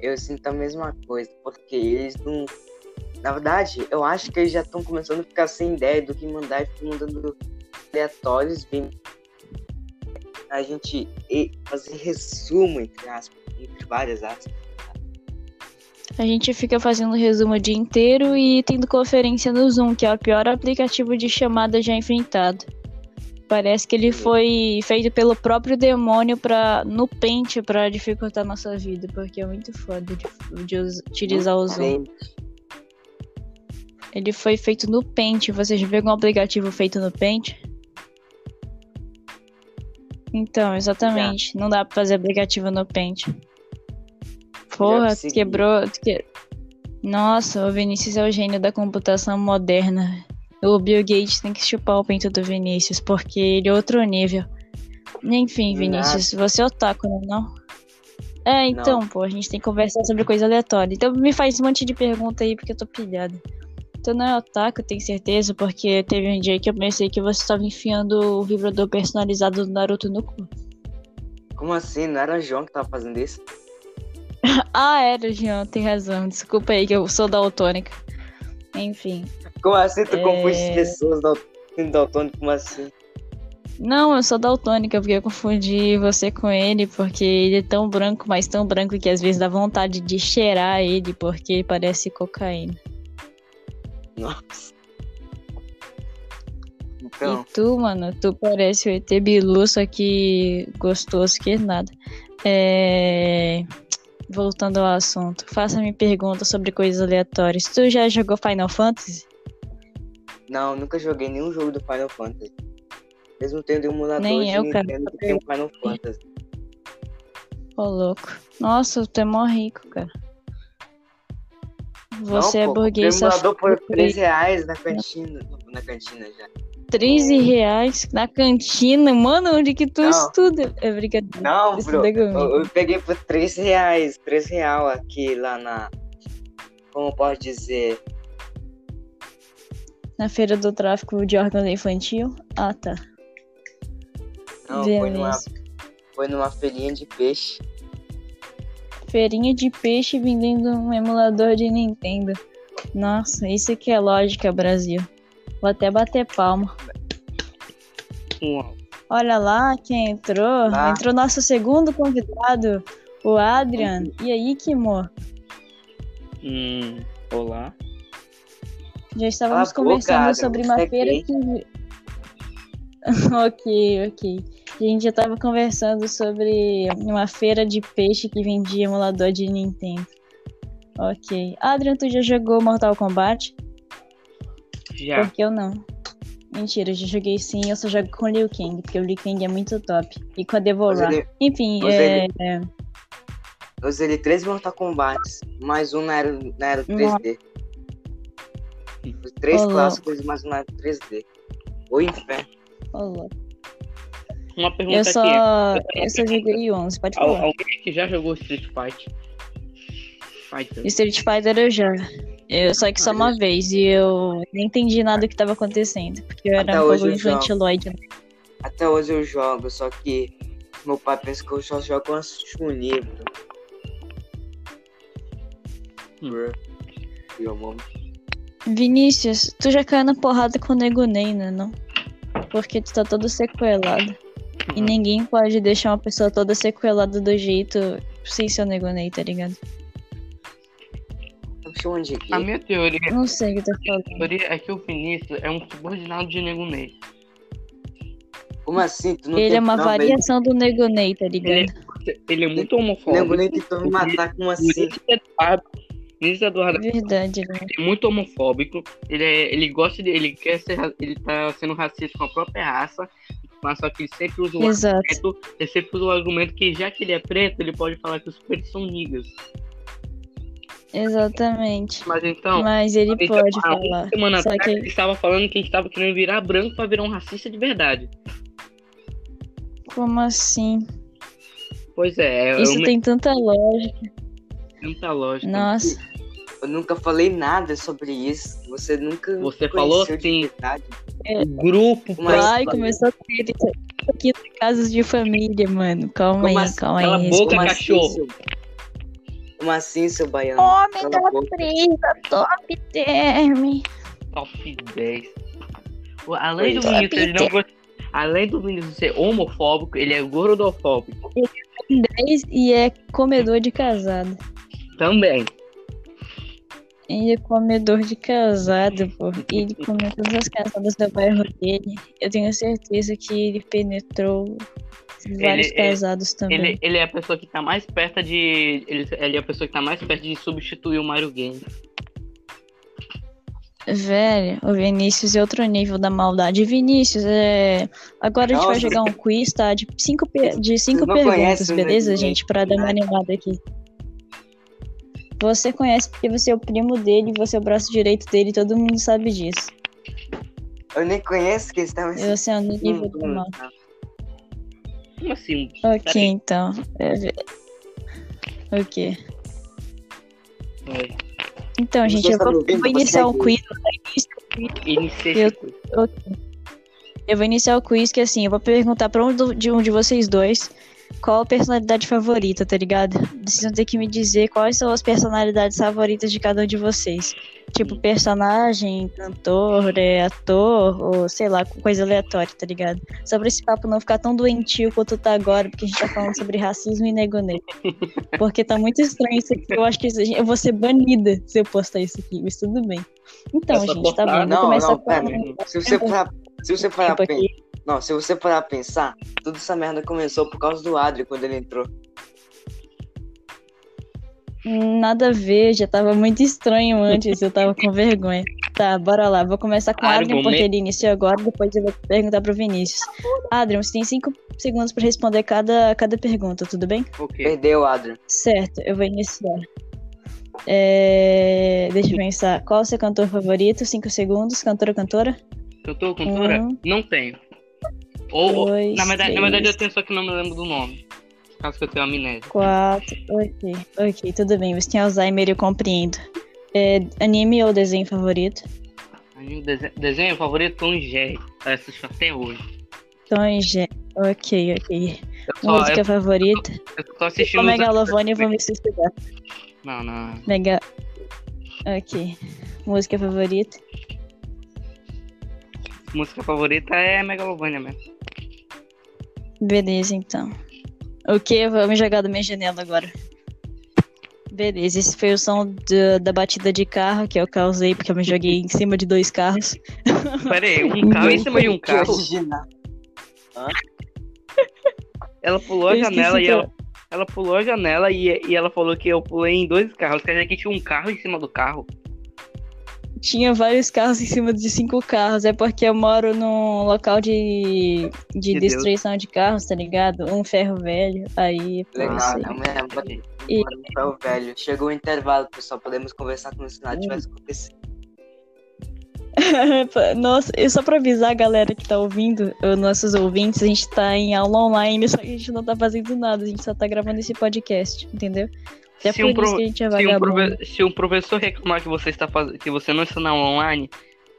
Speaker 2: Eu sinto a mesma coisa, porque eles não. Na verdade, eu acho que eles já estão começando a ficar sem ideia do que mandar e ficam mandando aleatórios bem. A gente fazer resumo, entre aspas, entre várias aspas.
Speaker 4: A gente fica fazendo resumo o dia inteiro e tendo conferência no Zoom, que é o pior aplicativo de chamada já inventado. Parece que ele foi feito pelo próprio demônio pra, no pente pra dificultar nossa vida, porque é muito foda de, de utilizar o Zoom. Ele foi feito no pente. Você já viu algum aplicativo feito no pente? Então, exatamente. Não dá pra fazer aplicativo no pente. Porra, quebrou. que- Nossa, o Vinícius é o gênio da computação moderna. O Bill Gates tem que chupar o pinto do Vinícius, porque ele é outro nível. Enfim, Vinícius, você é otaku, não é? não? É, então, pô, a gente tem que conversar sobre coisa aleatória. Então me faz um monte de pergunta aí, porque eu tô pilhada. Tu não é otaku, tenho certeza, porque teve um dia que eu pensei que você estava enfiando o vibrador personalizado do Naruto no cu.
Speaker 2: como assim? Não era o João que tava fazendo isso? *laughs*
Speaker 4: Ah, era, Jean, tem razão. Desculpa aí que eu sou daltônica. Enfim.
Speaker 2: Como assim? Tu
Speaker 4: É.
Speaker 2: confunde as pessoas daltônico? Como assim?
Speaker 4: Não, eu sou daltônica, porque eu confundi você com ele, porque ele é tão branco, mas tão branco que às vezes dá vontade de cheirar ele, porque parece cocaína.
Speaker 2: Nossa. Então,
Speaker 4: E tu, mano, tu parece o ET Bilu, só que gostoso que nada. É... Voltando ao assunto, faça-me perguntas sobre coisas aleatórias. Tu já jogou Final Fantasy?
Speaker 2: não, nunca joguei nenhum jogo do Final Fantasy. Mesmo tendo um emulador
Speaker 4: Nem eu, cara.
Speaker 2: Nintendo que tem um Final Fantasy.
Speaker 4: Ô, louco. Nossa, tu é mó rico, cara. Você
Speaker 2: não,
Speaker 4: é burguês
Speaker 2: emulador por
Speaker 4: safado.
Speaker 2: 3 reais na cantina. Na cantina já.
Speaker 4: 13 reais na cantina. Mano, onde que tu
Speaker 2: Não.
Speaker 4: estuda? É brincadeira.
Speaker 2: Não, bro.
Speaker 4: comigo.
Speaker 2: Eu, eu peguei por 3 reais. 3 real aqui lá na. Como pode dizer?
Speaker 4: Na feira do tráfico de órgãos infantil? Ah, tá.
Speaker 2: Não, foi numa, foi numa feirinha de peixe.
Speaker 4: Feirinha de peixe vendendo um emulador de Nintendo. Nossa, isso que é lógica, Brasil. Vou até bater palma.
Speaker 3: Uau.
Speaker 4: Olha lá quem entrou. Entrou nosso segundo convidado, o Adrian. E aí, Kimo?
Speaker 3: Hum, olá.
Speaker 4: Já estávamos
Speaker 2: Cala a boca,
Speaker 4: conversando
Speaker 2: Adrian,
Speaker 4: sobre uma
Speaker 2: é
Speaker 4: feira que. *laughs* ok, ok. A gente já estava conversando sobre uma feira de peixe que vendia emulador de Nintendo. Ok. Adrian, tu já jogou Mortal Kombat?
Speaker 3: Já.
Speaker 4: Porque eu não. Mentira, eu já joguei sim, eu só jogo com o Liu Kang, porque o Liu Kang é muito top. E com a
Speaker 2: Eu
Speaker 4: Devorar.
Speaker 2: zerei,
Speaker 4: Enfim,
Speaker 2: eu
Speaker 4: é,
Speaker 2: zerei- eu zerei 3 Mortal Kombat, mais um na era, na era 3D. Os três
Speaker 4: Ô,
Speaker 2: clássicos mais um na era 3D. O inferno.
Speaker 4: ô, louco.
Speaker 3: Uma pergunta
Speaker 4: eu só,
Speaker 3: aqui.
Speaker 4: eu só joguei 11, pode
Speaker 3: Al-
Speaker 4: falar.
Speaker 3: Alguém que já jogou Street Fighter? Fighter.
Speaker 4: Street Fighter eu já. Eu, só que só uma vez. E eu nem entendi nada do que tava acontecendo. Porque eu
Speaker 2: Até
Speaker 4: era um pouco infantiloide.
Speaker 2: Até hoje eu jogo, só que meu pai pensa que eu só jogo um.
Speaker 3: Hum.
Speaker 2: Bruh. Eu amo.
Speaker 4: Vinícius, tu já caiu na porrada com o Nego Ney, né? Não? Porque tu tá todo sequelado. E
Speaker 3: Uhum.
Speaker 4: ninguém pode deixar uma pessoa toda sequelada do jeito sem ser o Nego Ney, tá ligado?
Speaker 3: A minha teoria,
Speaker 4: Não sei o que tá
Speaker 3: a
Speaker 4: falando.
Speaker 3: teoria é que o Vinícius é um subordinado de Nego Ney.
Speaker 2: Como assim? Tu não
Speaker 4: Ele
Speaker 2: tem
Speaker 4: é uma
Speaker 2: não,
Speaker 4: variação do Nego Ney, tá
Speaker 3: Ele,
Speaker 4: ligado?
Speaker 3: ele é muito homofóbico.
Speaker 2: nem tentou me matar, como assim?
Speaker 3: Vinícius Eduardo, Eduardo
Speaker 4: Verdade, né?
Speaker 3: é muito homofóbico. Ele, é, ele gosta de. Ele quer ser. ra- Ele tá sendo racista com a própria raça. Mas só que ele sempre usa o
Speaker 4: Exato.
Speaker 3: argumento. Ele sempre usa o argumento que já que ele é preto, ele pode falar que os pretos são niggas.
Speaker 4: Exatamente.
Speaker 3: Mas então.
Speaker 4: Mas ele pode falar.
Speaker 3: semana
Speaker 4: Só
Speaker 3: atrás,
Speaker 4: que
Speaker 3: ele estava falando que ele estava querendo virar branco pra virar um racista de verdade.
Speaker 4: como assim?
Speaker 3: Pois é, é
Speaker 4: Isso tem tanta lógica.
Speaker 3: muita lógica.
Speaker 4: Nossa.
Speaker 2: Eu nunca falei nada sobre isso. Você nunca
Speaker 3: Você falou sim. O grupo.
Speaker 2: Mas-
Speaker 4: Vai, começou a ter aqui em casos de família, mano. Calma
Speaker 2: Como
Speaker 4: aí,
Speaker 2: assim?
Speaker 4: calma
Speaker 3: Cala a
Speaker 4: aí.
Speaker 3: boca.
Speaker 2: Como
Speaker 3: cachorro.
Speaker 2: Assim, seu... Como assim, seu baiano?
Speaker 4: Homem
Speaker 2: Cala
Speaker 4: da
Speaker 2: a boca.
Speaker 4: brisa, top term.
Speaker 3: Top 10. O- Além do
Speaker 2: Pois é.
Speaker 3: Vinícius, ele não gosta- Além do Vinícius ser homofóbico, ele é gordofóbico.
Speaker 4: 10 e é comedor de casado.
Speaker 3: Também.
Speaker 4: Ele é comedor de casado, pô. Ele comeu *laughs* todas as casadas do bairro dele. Eu tenho certeza que ele penetrou vários
Speaker 3: Ele-
Speaker 4: casados também.
Speaker 3: Ele, ele é a pessoa que tá mais perto de. Ele, ele é a pessoa que tá mais perto de substituir o Mario Game.
Speaker 4: Velho, o Vinícius é outro nível da maldade. Vinícius, é... agora a gente vai
Speaker 2: Nossa.
Speaker 4: jogar um quiz, tá? De cinco, de cinco perguntas,
Speaker 2: conhecem o
Speaker 4: beleza,
Speaker 2: Ney,
Speaker 4: gente? Pra dar uma
Speaker 2: né?
Speaker 4: animada aqui. Você conhece porque você é o primo dele, você é o braço direito dele, todo mundo sabe disso.
Speaker 2: Eu nem conheço quem está me
Speaker 4: você é no nível do
Speaker 2: Hum,
Speaker 4: mal.
Speaker 3: Como assim?
Speaker 4: Ok,
Speaker 3: Peraí.
Speaker 4: então. É... ve- Ok.
Speaker 3: Oi.
Speaker 4: Então, gente, eu
Speaker 2: está
Speaker 4: vou, eu vou iniciar
Speaker 2: é
Speaker 4: o
Speaker 2: gay.
Speaker 4: quiz. eu vou iniciar-
Speaker 3: Iniciei
Speaker 4: Eu-
Speaker 3: esse quiz.
Speaker 4: Eu vou iniciar o quiz que assim, eu vou perguntar pra um do- de um de vocês dois qual a personalidade favorita, tá ligado? Vocês vão ter que me dizer quais são as personalidades favoritas de cada um de vocês. Tipo, personagem, cantor, é, ator, ou sei lá, coisa aleatória, tá ligado? Só pra esse papo não ficar tão doentio quanto tá agora, porque a gente tá falando sobre racismo e negonê. *laughs* Porque tá muito estranho isso aqui. Eu acho que isso- eu vou ser banida se eu postar isso aqui, mas tudo bem. Então, gente, tá bom.
Speaker 2: Não,
Speaker 4: começar
Speaker 2: não,
Speaker 4: com
Speaker 2: pera.
Speaker 4: a-
Speaker 2: Se você parar, se você
Speaker 4: Tipo.
Speaker 2: Não, se você parar a pensar, toda essa merda começou por causa do Adri quando ele entrou.
Speaker 4: Nada a ver, já tava muito estranho antes, eu tava com vergonha. Tá, bora lá, vou começar com o Adrian, porque ele iniciou agora, depois eu vou perguntar pro Vinícius. Adrian, você tem cinco segundos pra responder cada, cada pergunta, tudo bem?
Speaker 3: Ok.
Speaker 2: Perdeu, Adri.
Speaker 4: Certo, eu vou iniciar. É... Deixa eu pensar, qual é o seu cantor favorito? Cinco segundos, cantora, cantora?
Speaker 3: Cantor, cantora?
Speaker 4: Um.
Speaker 3: Não tenho. Ou,
Speaker 4: Dois,
Speaker 3: na, verdade, na
Speaker 4: três.
Speaker 3: verdade eu tenho, só que não me lembro do nome. Caso que eu tenha amnésia.
Speaker 4: Quatro, ok, ok, tudo bem, você tem Alzheimer, eu compreendo. É, anime ou desenho favorito?
Speaker 3: Anime, Desenho, desenho favorito Tom Jerry. Eu assisto até hoje.
Speaker 4: Tom Jerry, ok, ok.
Speaker 3: Só,
Speaker 4: Música
Speaker 3: eu,
Speaker 4: favorita?
Speaker 3: eu tô assistindo.
Speaker 4: Megalovania eu vou me suicidar.
Speaker 3: Não, não.
Speaker 4: Mega. Ok. Música favorita?
Speaker 3: Música favorita é Megalovania mesmo.
Speaker 4: Beleza, então. Ok, eu vou me jogar da minha janela agora. Beleza, esse foi o som da- da batida de carro que eu causei porque eu me joguei em cima de dois carros. *laughs*
Speaker 3: Pera aí, um carro em cima de um *laughs*
Speaker 2: Que
Speaker 3: carro. Ela pulou a janela e
Speaker 4: que
Speaker 3: ela, ela pulou a janela e, e ela falou que eu pulei em dois carros. Quer dizer que tinha um carro em cima do carro.
Speaker 4: Tinha vários carros em cima de cinco carros. É porque eu moro num local de, de
Speaker 3: Meu
Speaker 4: destruição de carros, tá ligado? Um ferro velho. Aí,
Speaker 2: Legal, lembro.
Speaker 4: E-
Speaker 2: Foi o velho. Chegou o intervalo, pessoal. Podemos conversar como se nada tivesse acontecido. *laughs*
Speaker 4: Nossa, e só pra avisar a galera que tá ouvindo, os nossos ouvintes, a gente tá em aula online, só que a gente não tá fazendo nada, a gente só tá gravando esse podcast, entendeu? Até
Speaker 3: Se um pro-
Speaker 4: é
Speaker 3: Se um, prove- se um professor reclamar que você está faz... que você não está na aula online,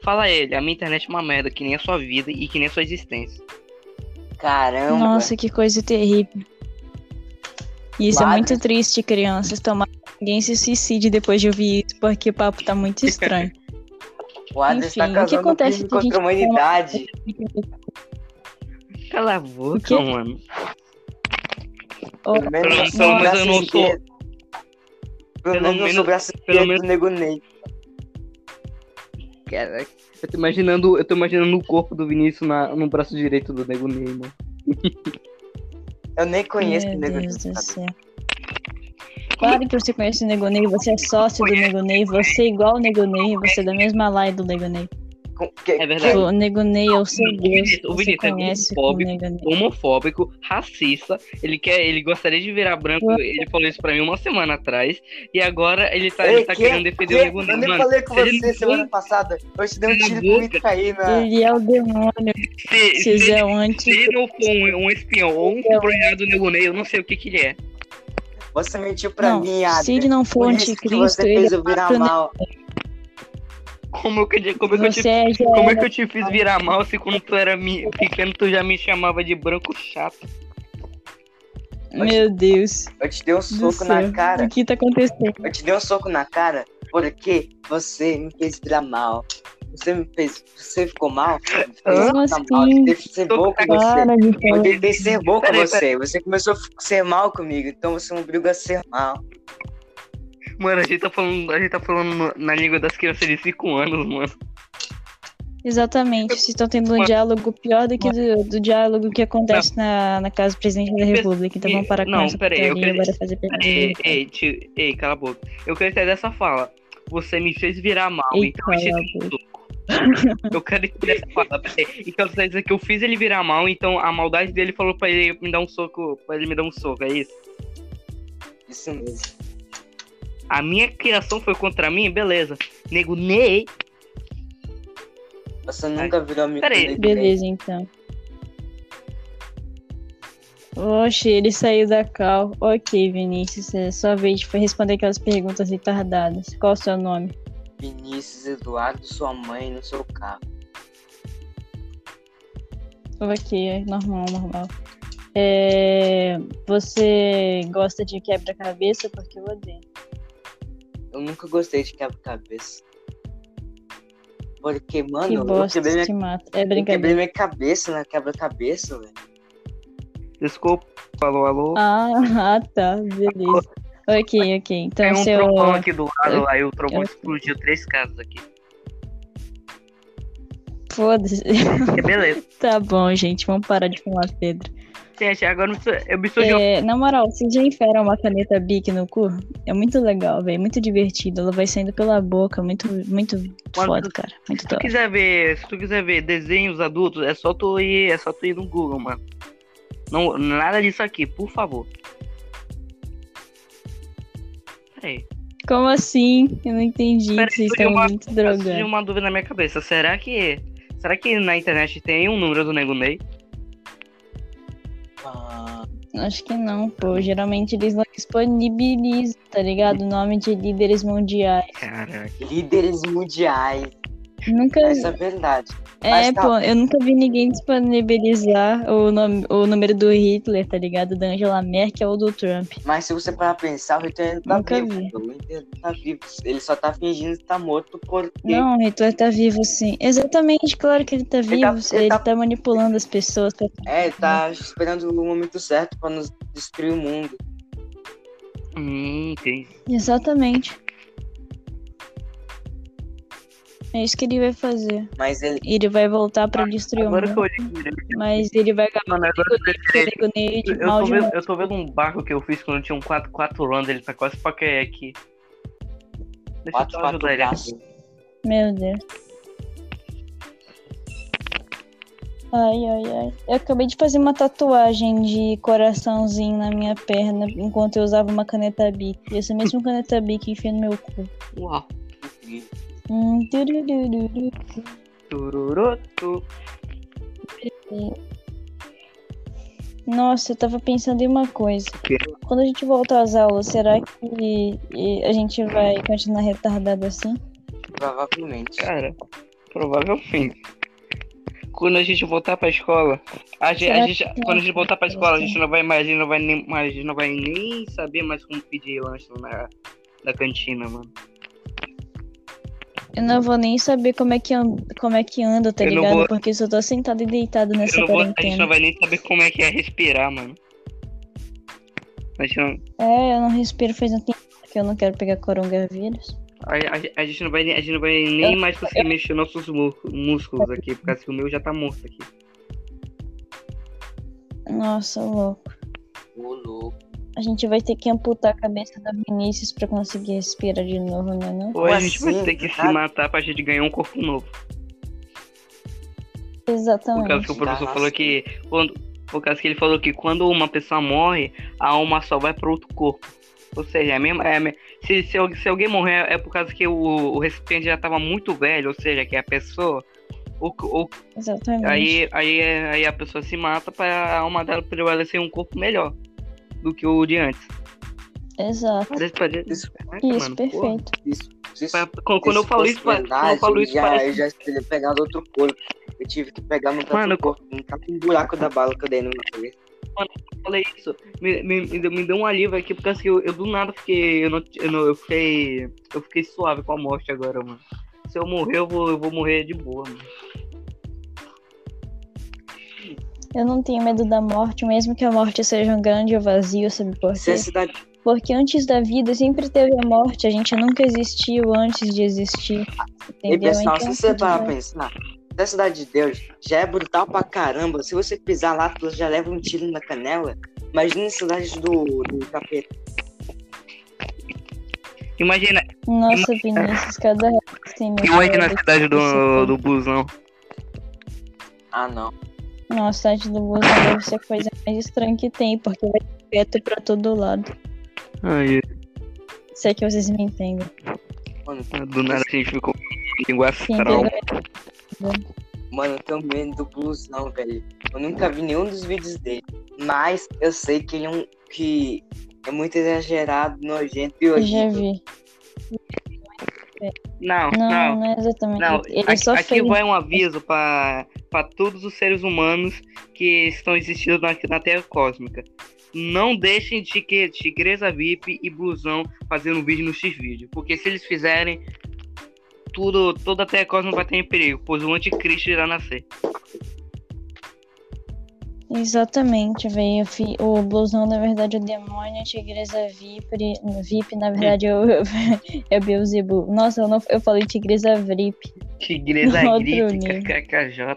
Speaker 3: fala a ele, a minha internet é uma merda, que nem a sua vida e que nem a sua existência.
Speaker 2: Caramba.
Speaker 4: Nossa, que coisa terrível. Isso é muito triste, crianças. Tomar ninguém se suicide depois de ouvir isso, porque o papo tá muito *laughs* estranho.
Speaker 2: o
Speaker 4: enfim, o que acontece que a gente
Speaker 2: contra a humanidade.
Speaker 3: Cala a boca, mano.
Speaker 2: Pelo menos
Speaker 3: Pelo-
Speaker 2: eu
Speaker 3: não sou-.
Speaker 2: Pelo
Speaker 3: Pelo
Speaker 2: menos o braço
Speaker 3: pelo menos-
Speaker 2: do Nego Ney.
Speaker 3: Caraca, eu tô imaginando, eu tô imaginando o corpo do Vinícius na, no braço direito do Nego Ney, mano. *laughs*
Speaker 2: Eu nem conheço o
Speaker 4: Meu
Speaker 2: Nego Ney.
Speaker 4: Deus céu. Claro que você conhece o Negonei, você é sócio do Negonei, você é igual o Negonei, você é da mesma live do Negonei.
Speaker 2: Que-
Speaker 3: É verdade.
Speaker 4: O Negonei é o seu
Speaker 3: O
Speaker 4: Deus,
Speaker 3: Vinícius- o Vinícius é homofóbico. Homofóbico, racista, ele quer, ele gostaria de virar branco, ele falou isso pra mim uma semana atrás, e agora ele tá, ele
Speaker 2: Ei,
Speaker 3: tá
Speaker 2: que-
Speaker 3: querendo defender
Speaker 2: que-
Speaker 3: o Nego Ney.
Speaker 2: Eu nem falei com
Speaker 3: ele
Speaker 2: você semana passada. Eu te dei um tiro bonito aí na.
Speaker 4: Ele é o demônio,
Speaker 3: se,
Speaker 4: se
Speaker 3: se, ele,
Speaker 4: antes.
Speaker 3: se ele não for um, um espião ou um subordinado do Nego Ney, eu não sei o que que ele é.
Speaker 2: Você mentiu pra
Speaker 4: Não,
Speaker 2: mim, Adler.
Speaker 4: se ele não for anticristo,
Speaker 2: você
Speaker 4: ele
Speaker 2: fez
Speaker 4: é
Speaker 2: mal.
Speaker 3: Como eu, que- como é que eu te
Speaker 4: é já
Speaker 3: Como é que eu te fiz virar mal se quando tu era mi- pequeno tu já me chamava de branco chato?
Speaker 4: Meu Deus.
Speaker 2: Eu te dei um soco na cara.
Speaker 4: O que tá acontecendo?
Speaker 2: Eu te dei um soco na cara porque você me fez virar mal. Você me fez. Você ficou mal? Me fez
Speaker 4: Como
Speaker 2: ficar mal. Eu
Speaker 4: assim?
Speaker 2: tentei ser bom com você. Eu tentei ser bom com você. Você começou a ser mal comigo, então você me obriga a ser mal.
Speaker 3: Mano, a gente tá falando, a gente tá falando na língua das crianças de 5 anos, mano.
Speaker 4: Exatamente. Vocês estão tendo um diálogo pior do que do, do diálogo que acontece na, na casa do presidente da república. Então vamos parar com
Speaker 3: Não,
Speaker 4: essa
Speaker 3: peraí, eu queria-
Speaker 4: agora fazer pergunta.
Speaker 3: Ei, ei, tio, ei, cala a boca. Eu quero entender essa fala. Você me fez virar mal,
Speaker 4: Ei,
Speaker 3: então eu te um. Eu quero entender essa fala. peraí. Então você tá dizendo que eu fiz ele virar mal, então a maldade dele falou pra ele me dar um soco, pra ele me dar um soco, é isso?
Speaker 2: Isso mesmo.
Speaker 3: A minha criação foi contra mim, beleza. Nego Ney.
Speaker 2: Você nunca virou amigo
Speaker 3: Peraí.
Speaker 4: Beleza, então. Oxe, ele saiu da cal. Ok, Vinícius, é sua vez de responder aquelas perguntas retardadas. Qual o seu nome?
Speaker 2: Vinícius Eduardo, sua mãe no seu carro.
Speaker 4: Ok, é normal, normal. É, você gosta de quebra-cabeça? Porque eu odeio.
Speaker 2: Eu nunca gostei de quebra-cabeça. Porque, mano,
Speaker 4: que
Speaker 2: eu
Speaker 4: bosta,
Speaker 2: quebrei, minha,
Speaker 4: te mata. É
Speaker 2: eu quebrei minha cabeça na quebra-cabeça, velho.
Speaker 3: Desculpa. Alô, alô.
Speaker 4: Ah, *laughs* ah, tá, beleza. Ok, ok. Então,
Speaker 3: Tem um
Speaker 4: seu.
Speaker 3: trovão aqui do lado,
Speaker 4: eu-
Speaker 3: aí o trovão
Speaker 4: eu-
Speaker 3: explodiu três casas aqui.
Speaker 4: Foda-se.
Speaker 3: É beleza. *laughs*
Speaker 4: tá bom, gente. Vamos parar de falar, Pedro.
Speaker 3: Gente, agora eu me- surgiu.
Speaker 4: É, na moral, vocês já enfiaram uma caneta Bic no cu? É muito legal, velho. Muito divertido. Ela vai saindo pela boca. Muito, muito foda, cara. Muito
Speaker 3: Se tu
Speaker 4: top.
Speaker 3: quiser ver, se tu quiser ver desenhos adultos, é só tu ir, é só tu ir no Google, mano. Não, nada disso aqui, por favor. Peraí.
Speaker 4: Como assim? Eu não entendi.
Speaker 3: Pera aí,
Speaker 4: Vocês estão
Speaker 3: uma-
Speaker 4: muito drogando.
Speaker 3: uma dúvida na minha cabeça. Será que. Será que na internet tem um número do Nego Ney?
Speaker 4: Acho que não, pô. Geralmente eles não disponibilizam, tá ligado? O nome de líderes mundiais.
Speaker 3: Caraca.
Speaker 2: líderes mundiais.
Speaker 4: Nunca.
Speaker 2: Essa é a verdade.
Speaker 4: É,
Speaker 2: tá-
Speaker 4: pô, eu nunca vi ninguém disponibilizar o, nome, o número do Hitler, tá ligado? Da Angela Merkel ou do Trump.
Speaker 2: Mas se você parar pra pensar, o Hitler ainda tá
Speaker 4: Nunca
Speaker 2: vivo.
Speaker 4: vi.
Speaker 2: O Hitler tá vivo. Ele só tá fingindo estar morto porque.
Speaker 4: Não, o Hitler tá vivo sim. Exatamente, claro que ele tá vivo.
Speaker 2: tá-
Speaker 4: Ele,
Speaker 2: ele
Speaker 4: tá...
Speaker 2: tá-
Speaker 4: manipulando as pessoas. pra- *laughs*
Speaker 2: É, ele tá esperando o momento certo pra nos destruir o mundo.
Speaker 3: Hum, entendi.
Speaker 4: Exatamente. É isso que ele vai fazer.
Speaker 2: Mas ele.
Speaker 4: Ele vai voltar pra destruir o mundo.
Speaker 3: eu
Speaker 4: Mas ele vai
Speaker 3: mano, agora que eu eu tô,
Speaker 4: de
Speaker 3: vendo, eu tô vendo um barco que eu fiz quando eu tinha um 4-4 runs, ele tá quase pra cair aqui. Deixa eu
Speaker 2: Quatro,
Speaker 3: só
Speaker 2: quatro
Speaker 3: ajudar ele.
Speaker 2: braços.
Speaker 4: Meu Deus. Ai, ai, ai. Eu acabei de fazer uma tatuagem de coraçãozinho na minha perna enquanto eu usava uma caneta Bic. E essa mesma caneta Bic enfia no meu cu.
Speaker 3: Uau.
Speaker 4: Hum, turururu.
Speaker 3: Tururutu.
Speaker 4: Nossa, eu tava pensando em uma coisa. Quando a gente voltar às aulas, será que a gente vai continuar retardado assim?
Speaker 2: Provavelmente.
Speaker 3: Cara, provavelmente. Quando a gente voltar pra escola, a gente, a gente- quando a gente voltar pra escola, a gente não vai mais, a gente não vai nem, mais, a gente não vai nem saber mais como pedir lanche na, na cantina, mano.
Speaker 4: Eu não vou nem saber como é que anda, como é que anda tá
Speaker 3: Eu
Speaker 4: ligado?
Speaker 3: vou-
Speaker 4: Porque eu só tô sentado e deitado
Speaker 3: Eu
Speaker 4: nessa
Speaker 3: não vou- a gente
Speaker 4: quarentena.
Speaker 3: não vai nem saber como é que é respirar, mano. A gente não,
Speaker 4: É, eu não respiro faz um tempo que eu não quero pegar coronavírus.
Speaker 3: a, a- a gente não vai, nem- a gente não vai nem mais conseguir mexer nossos músculos aqui, por causa que o meu já tá morto aqui.
Speaker 4: Nossa, louco.
Speaker 2: Ô, louco.
Speaker 4: A gente vai ter que amputar a cabeça da Vinícius pra conseguir respirar de novo, não é não?
Speaker 3: Ou a gente vai
Speaker 2: assim,
Speaker 3: ter que se
Speaker 2: cara?
Speaker 3: matar pra gente ganhar um corpo novo. Por causa
Speaker 4: Exatamente.
Speaker 3: que o professor falou que quando, por causa que ele falou que quando uma pessoa morre, a alma só vai para outro corpo. Ou seja, é mesmo, é, se, se, se alguém morrer é por causa que o, o recipiente já estava muito velho, ou seja, que a pessoa o, o,
Speaker 4: Exatamente.
Speaker 3: aí, aí, é- aí a pessoa se mata para a alma dela prevalecer um corpo melhor do que o de antes.
Speaker 4: Exato.
Speaker 3: Parece, parece,
Speaker 2: Isso-
Speaker 3: caraca,
Speaker 4: Isso,
Speaker 3: mano, porra.
Speaker 4: perfeito.
Speaker 2: Isso, isso,
Speaker 3: Pa- Quando, quando eu falo isso, quando eu falo isso,
Speaker 2: já,
Speaker 3: parece
Speaker 2: eu já teria pegado outro corpo. Eu tive que pegar no
Speaker 3: Mano,
Speaker 2: corpo. Não tá com um buraco da bala que eu dei no meu cabeça.
Speaker 3: falei isso, me, me, me deu um alívio aqui, porque assim, eu, eu do nada fiquei. Eu, não, eu, não, eu fiquei. Eu fiquei suave com a morte agora, mano. Se eu morrer, eu vou, eu vou morrer de boa, mano.
Speaker 4: Eu não tenho medo da morte, mesmo que a morte seja um grande vazio, sabe por quê?
Speaker 2: cidade
Speaker 4: Porque antes da vida sempre teve a morte, a gente nunca existiu antes de existir.
Speaker 2: E
Speaker 4: Entendeu?
Speaker 2: pessoal,
Speaker 4: Então,
Speaker 2: se você parar pra
Speaker 4: bem.
Speaker 2: pensar, a cidade de Deus já é brutal pra caramba. Se você pisar lá, tu já leva um tiro na canela. Imagina a cidade do, do capeta.
Speaker 3: Imagina,
Speaker 4: Nossa, Vinícius, cada mais
Speaker 3: imagina a cidade do,
Speaker 4: você
Speaker 3: do busão.
Speaker 2: Ah, não.
Speaker 4: Nossa, a cidade do busão deve ser a coisa mais estranha que tem, porque vai ter teto pra todo lado.
Speaker 3: Ai,
Speaker 4: Sei que vocês me entendem.
Speaker 2: Mano,
Speaker 3: do nada a gente ficou língua astral.
Speaker 2: mano, eu tenho medo do blusão, velho. Eu nunca vi nenhum dos vídeos dele. Mas eu sei que ele é um. que é muito exagerado, nojento e
Speaker 4: Eu já vi.
Speaker 3: Não,
Speaker 4: Não,
Speaker 3: não.
Speaker 4: não é exatamente.
Speaker 3: Não, aqui,
Speaker 4: só
Speaker 3: aqui vai um aviso para todos os seres humanos que estão existindo na, na Terra Cósmica. Não deixem de que Tigresa VIP e Blusão fazendo vídeo no X-Vídeo. Porque se eles fizerem, tudo, toda a Terra Cósmica vai estar em perigo, pois o anticristo irá nascer.
Speaker 4: Exatamente, velho. Eu O blusão, na verdade, é o demônio, a tigresa VIP, VIP na verdade, *laughs* é o, é o Beelzebub. Nossa, eu, não, eu falei tigresa VIP.
Speaker 3: Tigresa *laughs*
Speaker 4: nível.
Speaker 3: KKJ.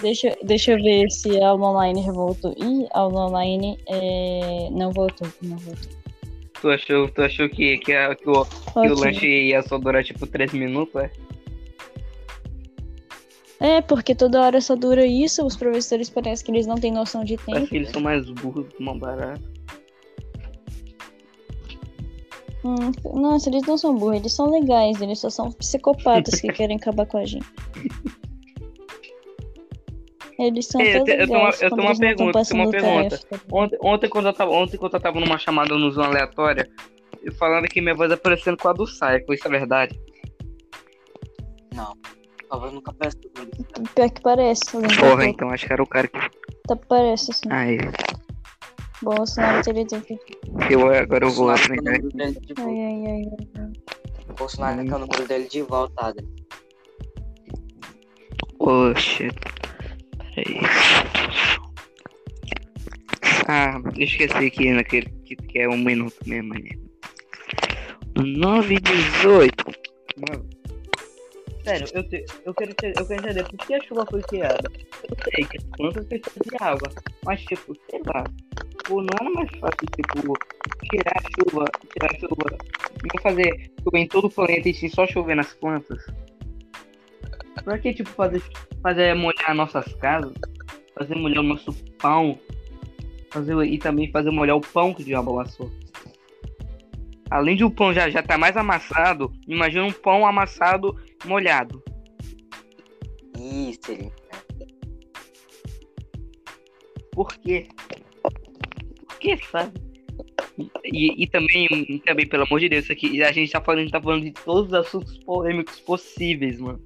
Speaker 4: Deixa, deixa eu ver se a aula online voltou. Ih, a aula online é... não voltou, não voltou.
Speaker 3: Tu achou, tu achou que, que, a- que o, que o lanche ia só durar tipo 3 minutos? É?
Speaker 4: É, porque toda hora só dura isso, os professores parecem que eles não têm noção de
Speaker 3: Parece
Speaker 4: tempo.
Speaker 3: que eles são mais burros, mais barato.
Speaker 4: Hum, nossa, eles não são burros, eles são legais, eles só são psicopatas que *laughs* querem acabar com a gente. Eles são
Speaker 3: Ei, eu
Speaker 4: até
Speaker 3: te- eu tenho uma-
Speaker 4: legais
Speaker 3: eu tenho uma pergunta, eu tenho uma pergunta. Ontem, ontem, quando eu tava, ontem, quando eu tava numa chamada no Zoom aleatória, eu falando que minha voz é parecendo com a do Psycho, isso é verdade?
Speaker 2: Não. Favor, nunca peço tudo isso.
Speaker 4: Pior que parece,
Speaker 3: Porra, então acho que era o cara que.
Speaker 4: Tá, parece assim.
Speaker 3: Ai,
Speaker 4: Bolsonaro teria ter feito.
Speaker 3: eu, agora eu vou
Speaker 2: dele de
Speaker 4: Ai, ai, ai, ai.
Speaker 2: Bolsonaro quer o número dele de volta, Adri.
Speaker 3: Oxe. Peraí. Ah, eu esqueci aqui naquele que, que é um minuto mesmo. Né? 9 e 18. Mano. Sério, eu, te- eu, quero, te- eu quero entender por que a chuva foi criada. Eu sei que as plantas precisam de água, mas tipo, sei lá. Pô, não era mais fácil, tipo, tirar a chuva, tirar a chuva, não fazer chover em todo o planeta e só chover nas plantas? Pra que, tipo, fazer, fazer molhar nossas casas, fazer molhar o nosso pão, fazer, e também fazer molhar o pão que o diabo amassou? Além de o pão já, já tá mais amassado, imagina um pão amassado molhado.
Speaker 2: Isso, ele.
Speaker 3: Por quê? quê, sabe? E, e também, também, pelo amor de Deus, isso aqui, a gente tá falando, tá falando de todos os assuntos polêmicos possíveis, mano.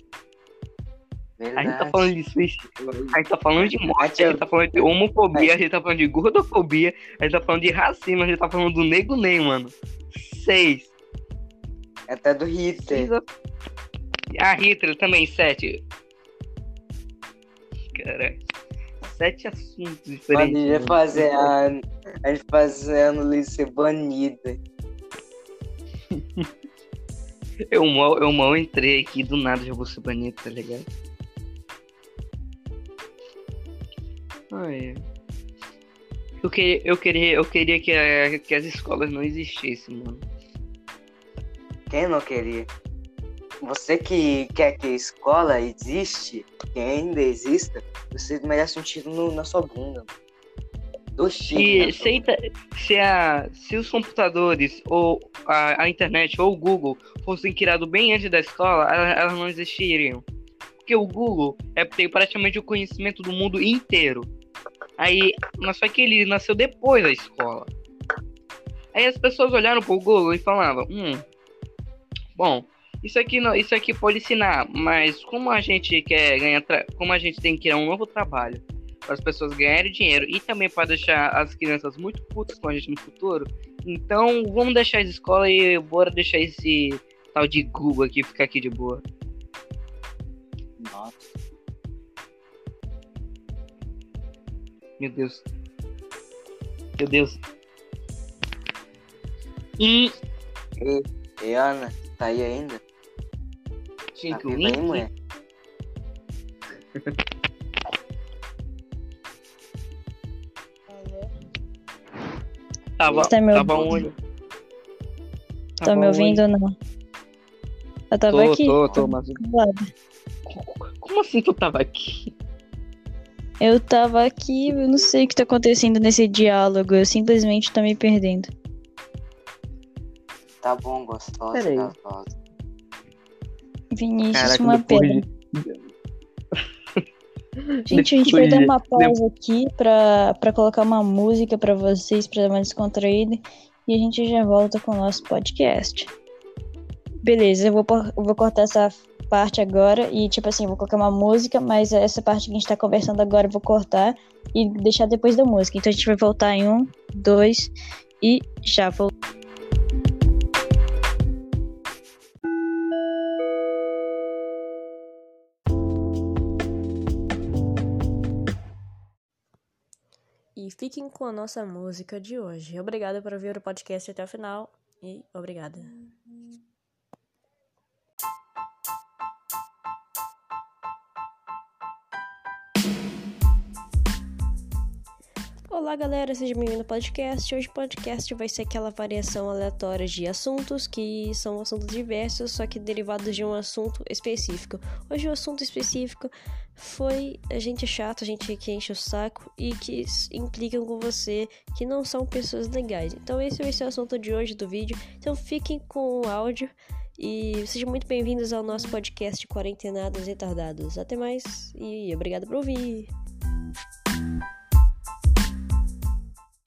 Speaker 3: A gente tá falando de suicídio, a gente tá falando de morte, a gente tá falando de homofobia, a gente tá falando de gordofobia, a gente tá falando de racismo, a gente tá falando do nego nem, mano. Seis.
Speaker 2: Até do Hitler.
Speaker 3: A Hitler também, sete. Caralho. Sete assuntos diferentes.
Speaker 2: A gente fazer a, a gente fazendo Luiz ser banida. *laughs*
Speaker 3: eu, mal, eu mal entrei aqui do nada já vou ser banido, tá ligado? Ai. Eu queria, eu queria, eu queria que, a, que as escolas não existissem, mano.
Speaker 2: Quem não queria? Você que quer que a escola existe, que ainda exista, você merece um tiro no, na sua bunda.
Speaker 3: Dois tiros. Se, se, a, se os computadores, ou a, a, internet, ou o Google fossem criados bem antes da escola, elas, elas não existiriam. Porque o Google é, tem praticamente o conhecimento do mundo inteiro. Aí, mas só que ele nasceu depois da escola. Aí as pessoas olharam pro Google e falavam, hum, bom, isso aqui não, isso aqui pode ensinar, mas como a gente quer ganhar, como a gente tem que criar um novo trabalho para as pessoas ganharem dinheiro e também para deixar as crianças muito putas com a gente no futuro, então vamos deixar as escolas e bora deixar esse tal de Google aqui ficar aqui de boa. Nossa. Meu Deus. Meu Deus.
Speaker 2: E. Ei, ei Ana, tá aí ainda?
Speaker 3: Gente, tá o link. Aí, mulher? tava,
Speaker 4: tá me
Speaker 3: tava onde?
Speaker 4: Tá me ouvindo ou não? Eu tava
Speaker 3: tô,
Speaker 4: aqui.
Speaker 3: Tô, tô, mas... Como assim tu tava aqui?
Speaker 4: Eu tava aqui, eu não sei o que tá acontecendo nesse diálogo, eu simplesmente tô me perdendo.
Speaker 2: Tá bom, gostosa, gostosa.
Speaker 4: Vinícius, Caraca, uma pedra. De... Gente, a gente vai dar uma pausa aqui pra, pra colocar uma música pra vocês, pra dar uma descontraída, e a gente já volta com o nosso podcast. Beleza, eu vou, eu vou cortar essa parte agora e, tipo assim, vou colocar uma música, mas essa parte que a gente tá conversando agora eu vou cortar e deixar depois da música. Então a gente vai voltar em um, dois e já voltou. E fiquem com a nossa música de hoje. Obrigada por ouvir o podcast até o final e obrigada. Olá, galera, seja bem-vindo ao podcast. Hoje o podcast vai ser aquela variação aleatória de assuntos que são assuntos diversos, só que derivados de um assunto específico. Hoje o assunto específico foi a gente chato, a gente que enche o saco e que implicam com você que não são pessoas legais. Então esse vai ser o assunto de hoje do vídeo. Então fiquem com o áudio e sejam muito bem-vindos ao nosso podcast Quarentenados Retardados. Até mais e obrigado por ouvir.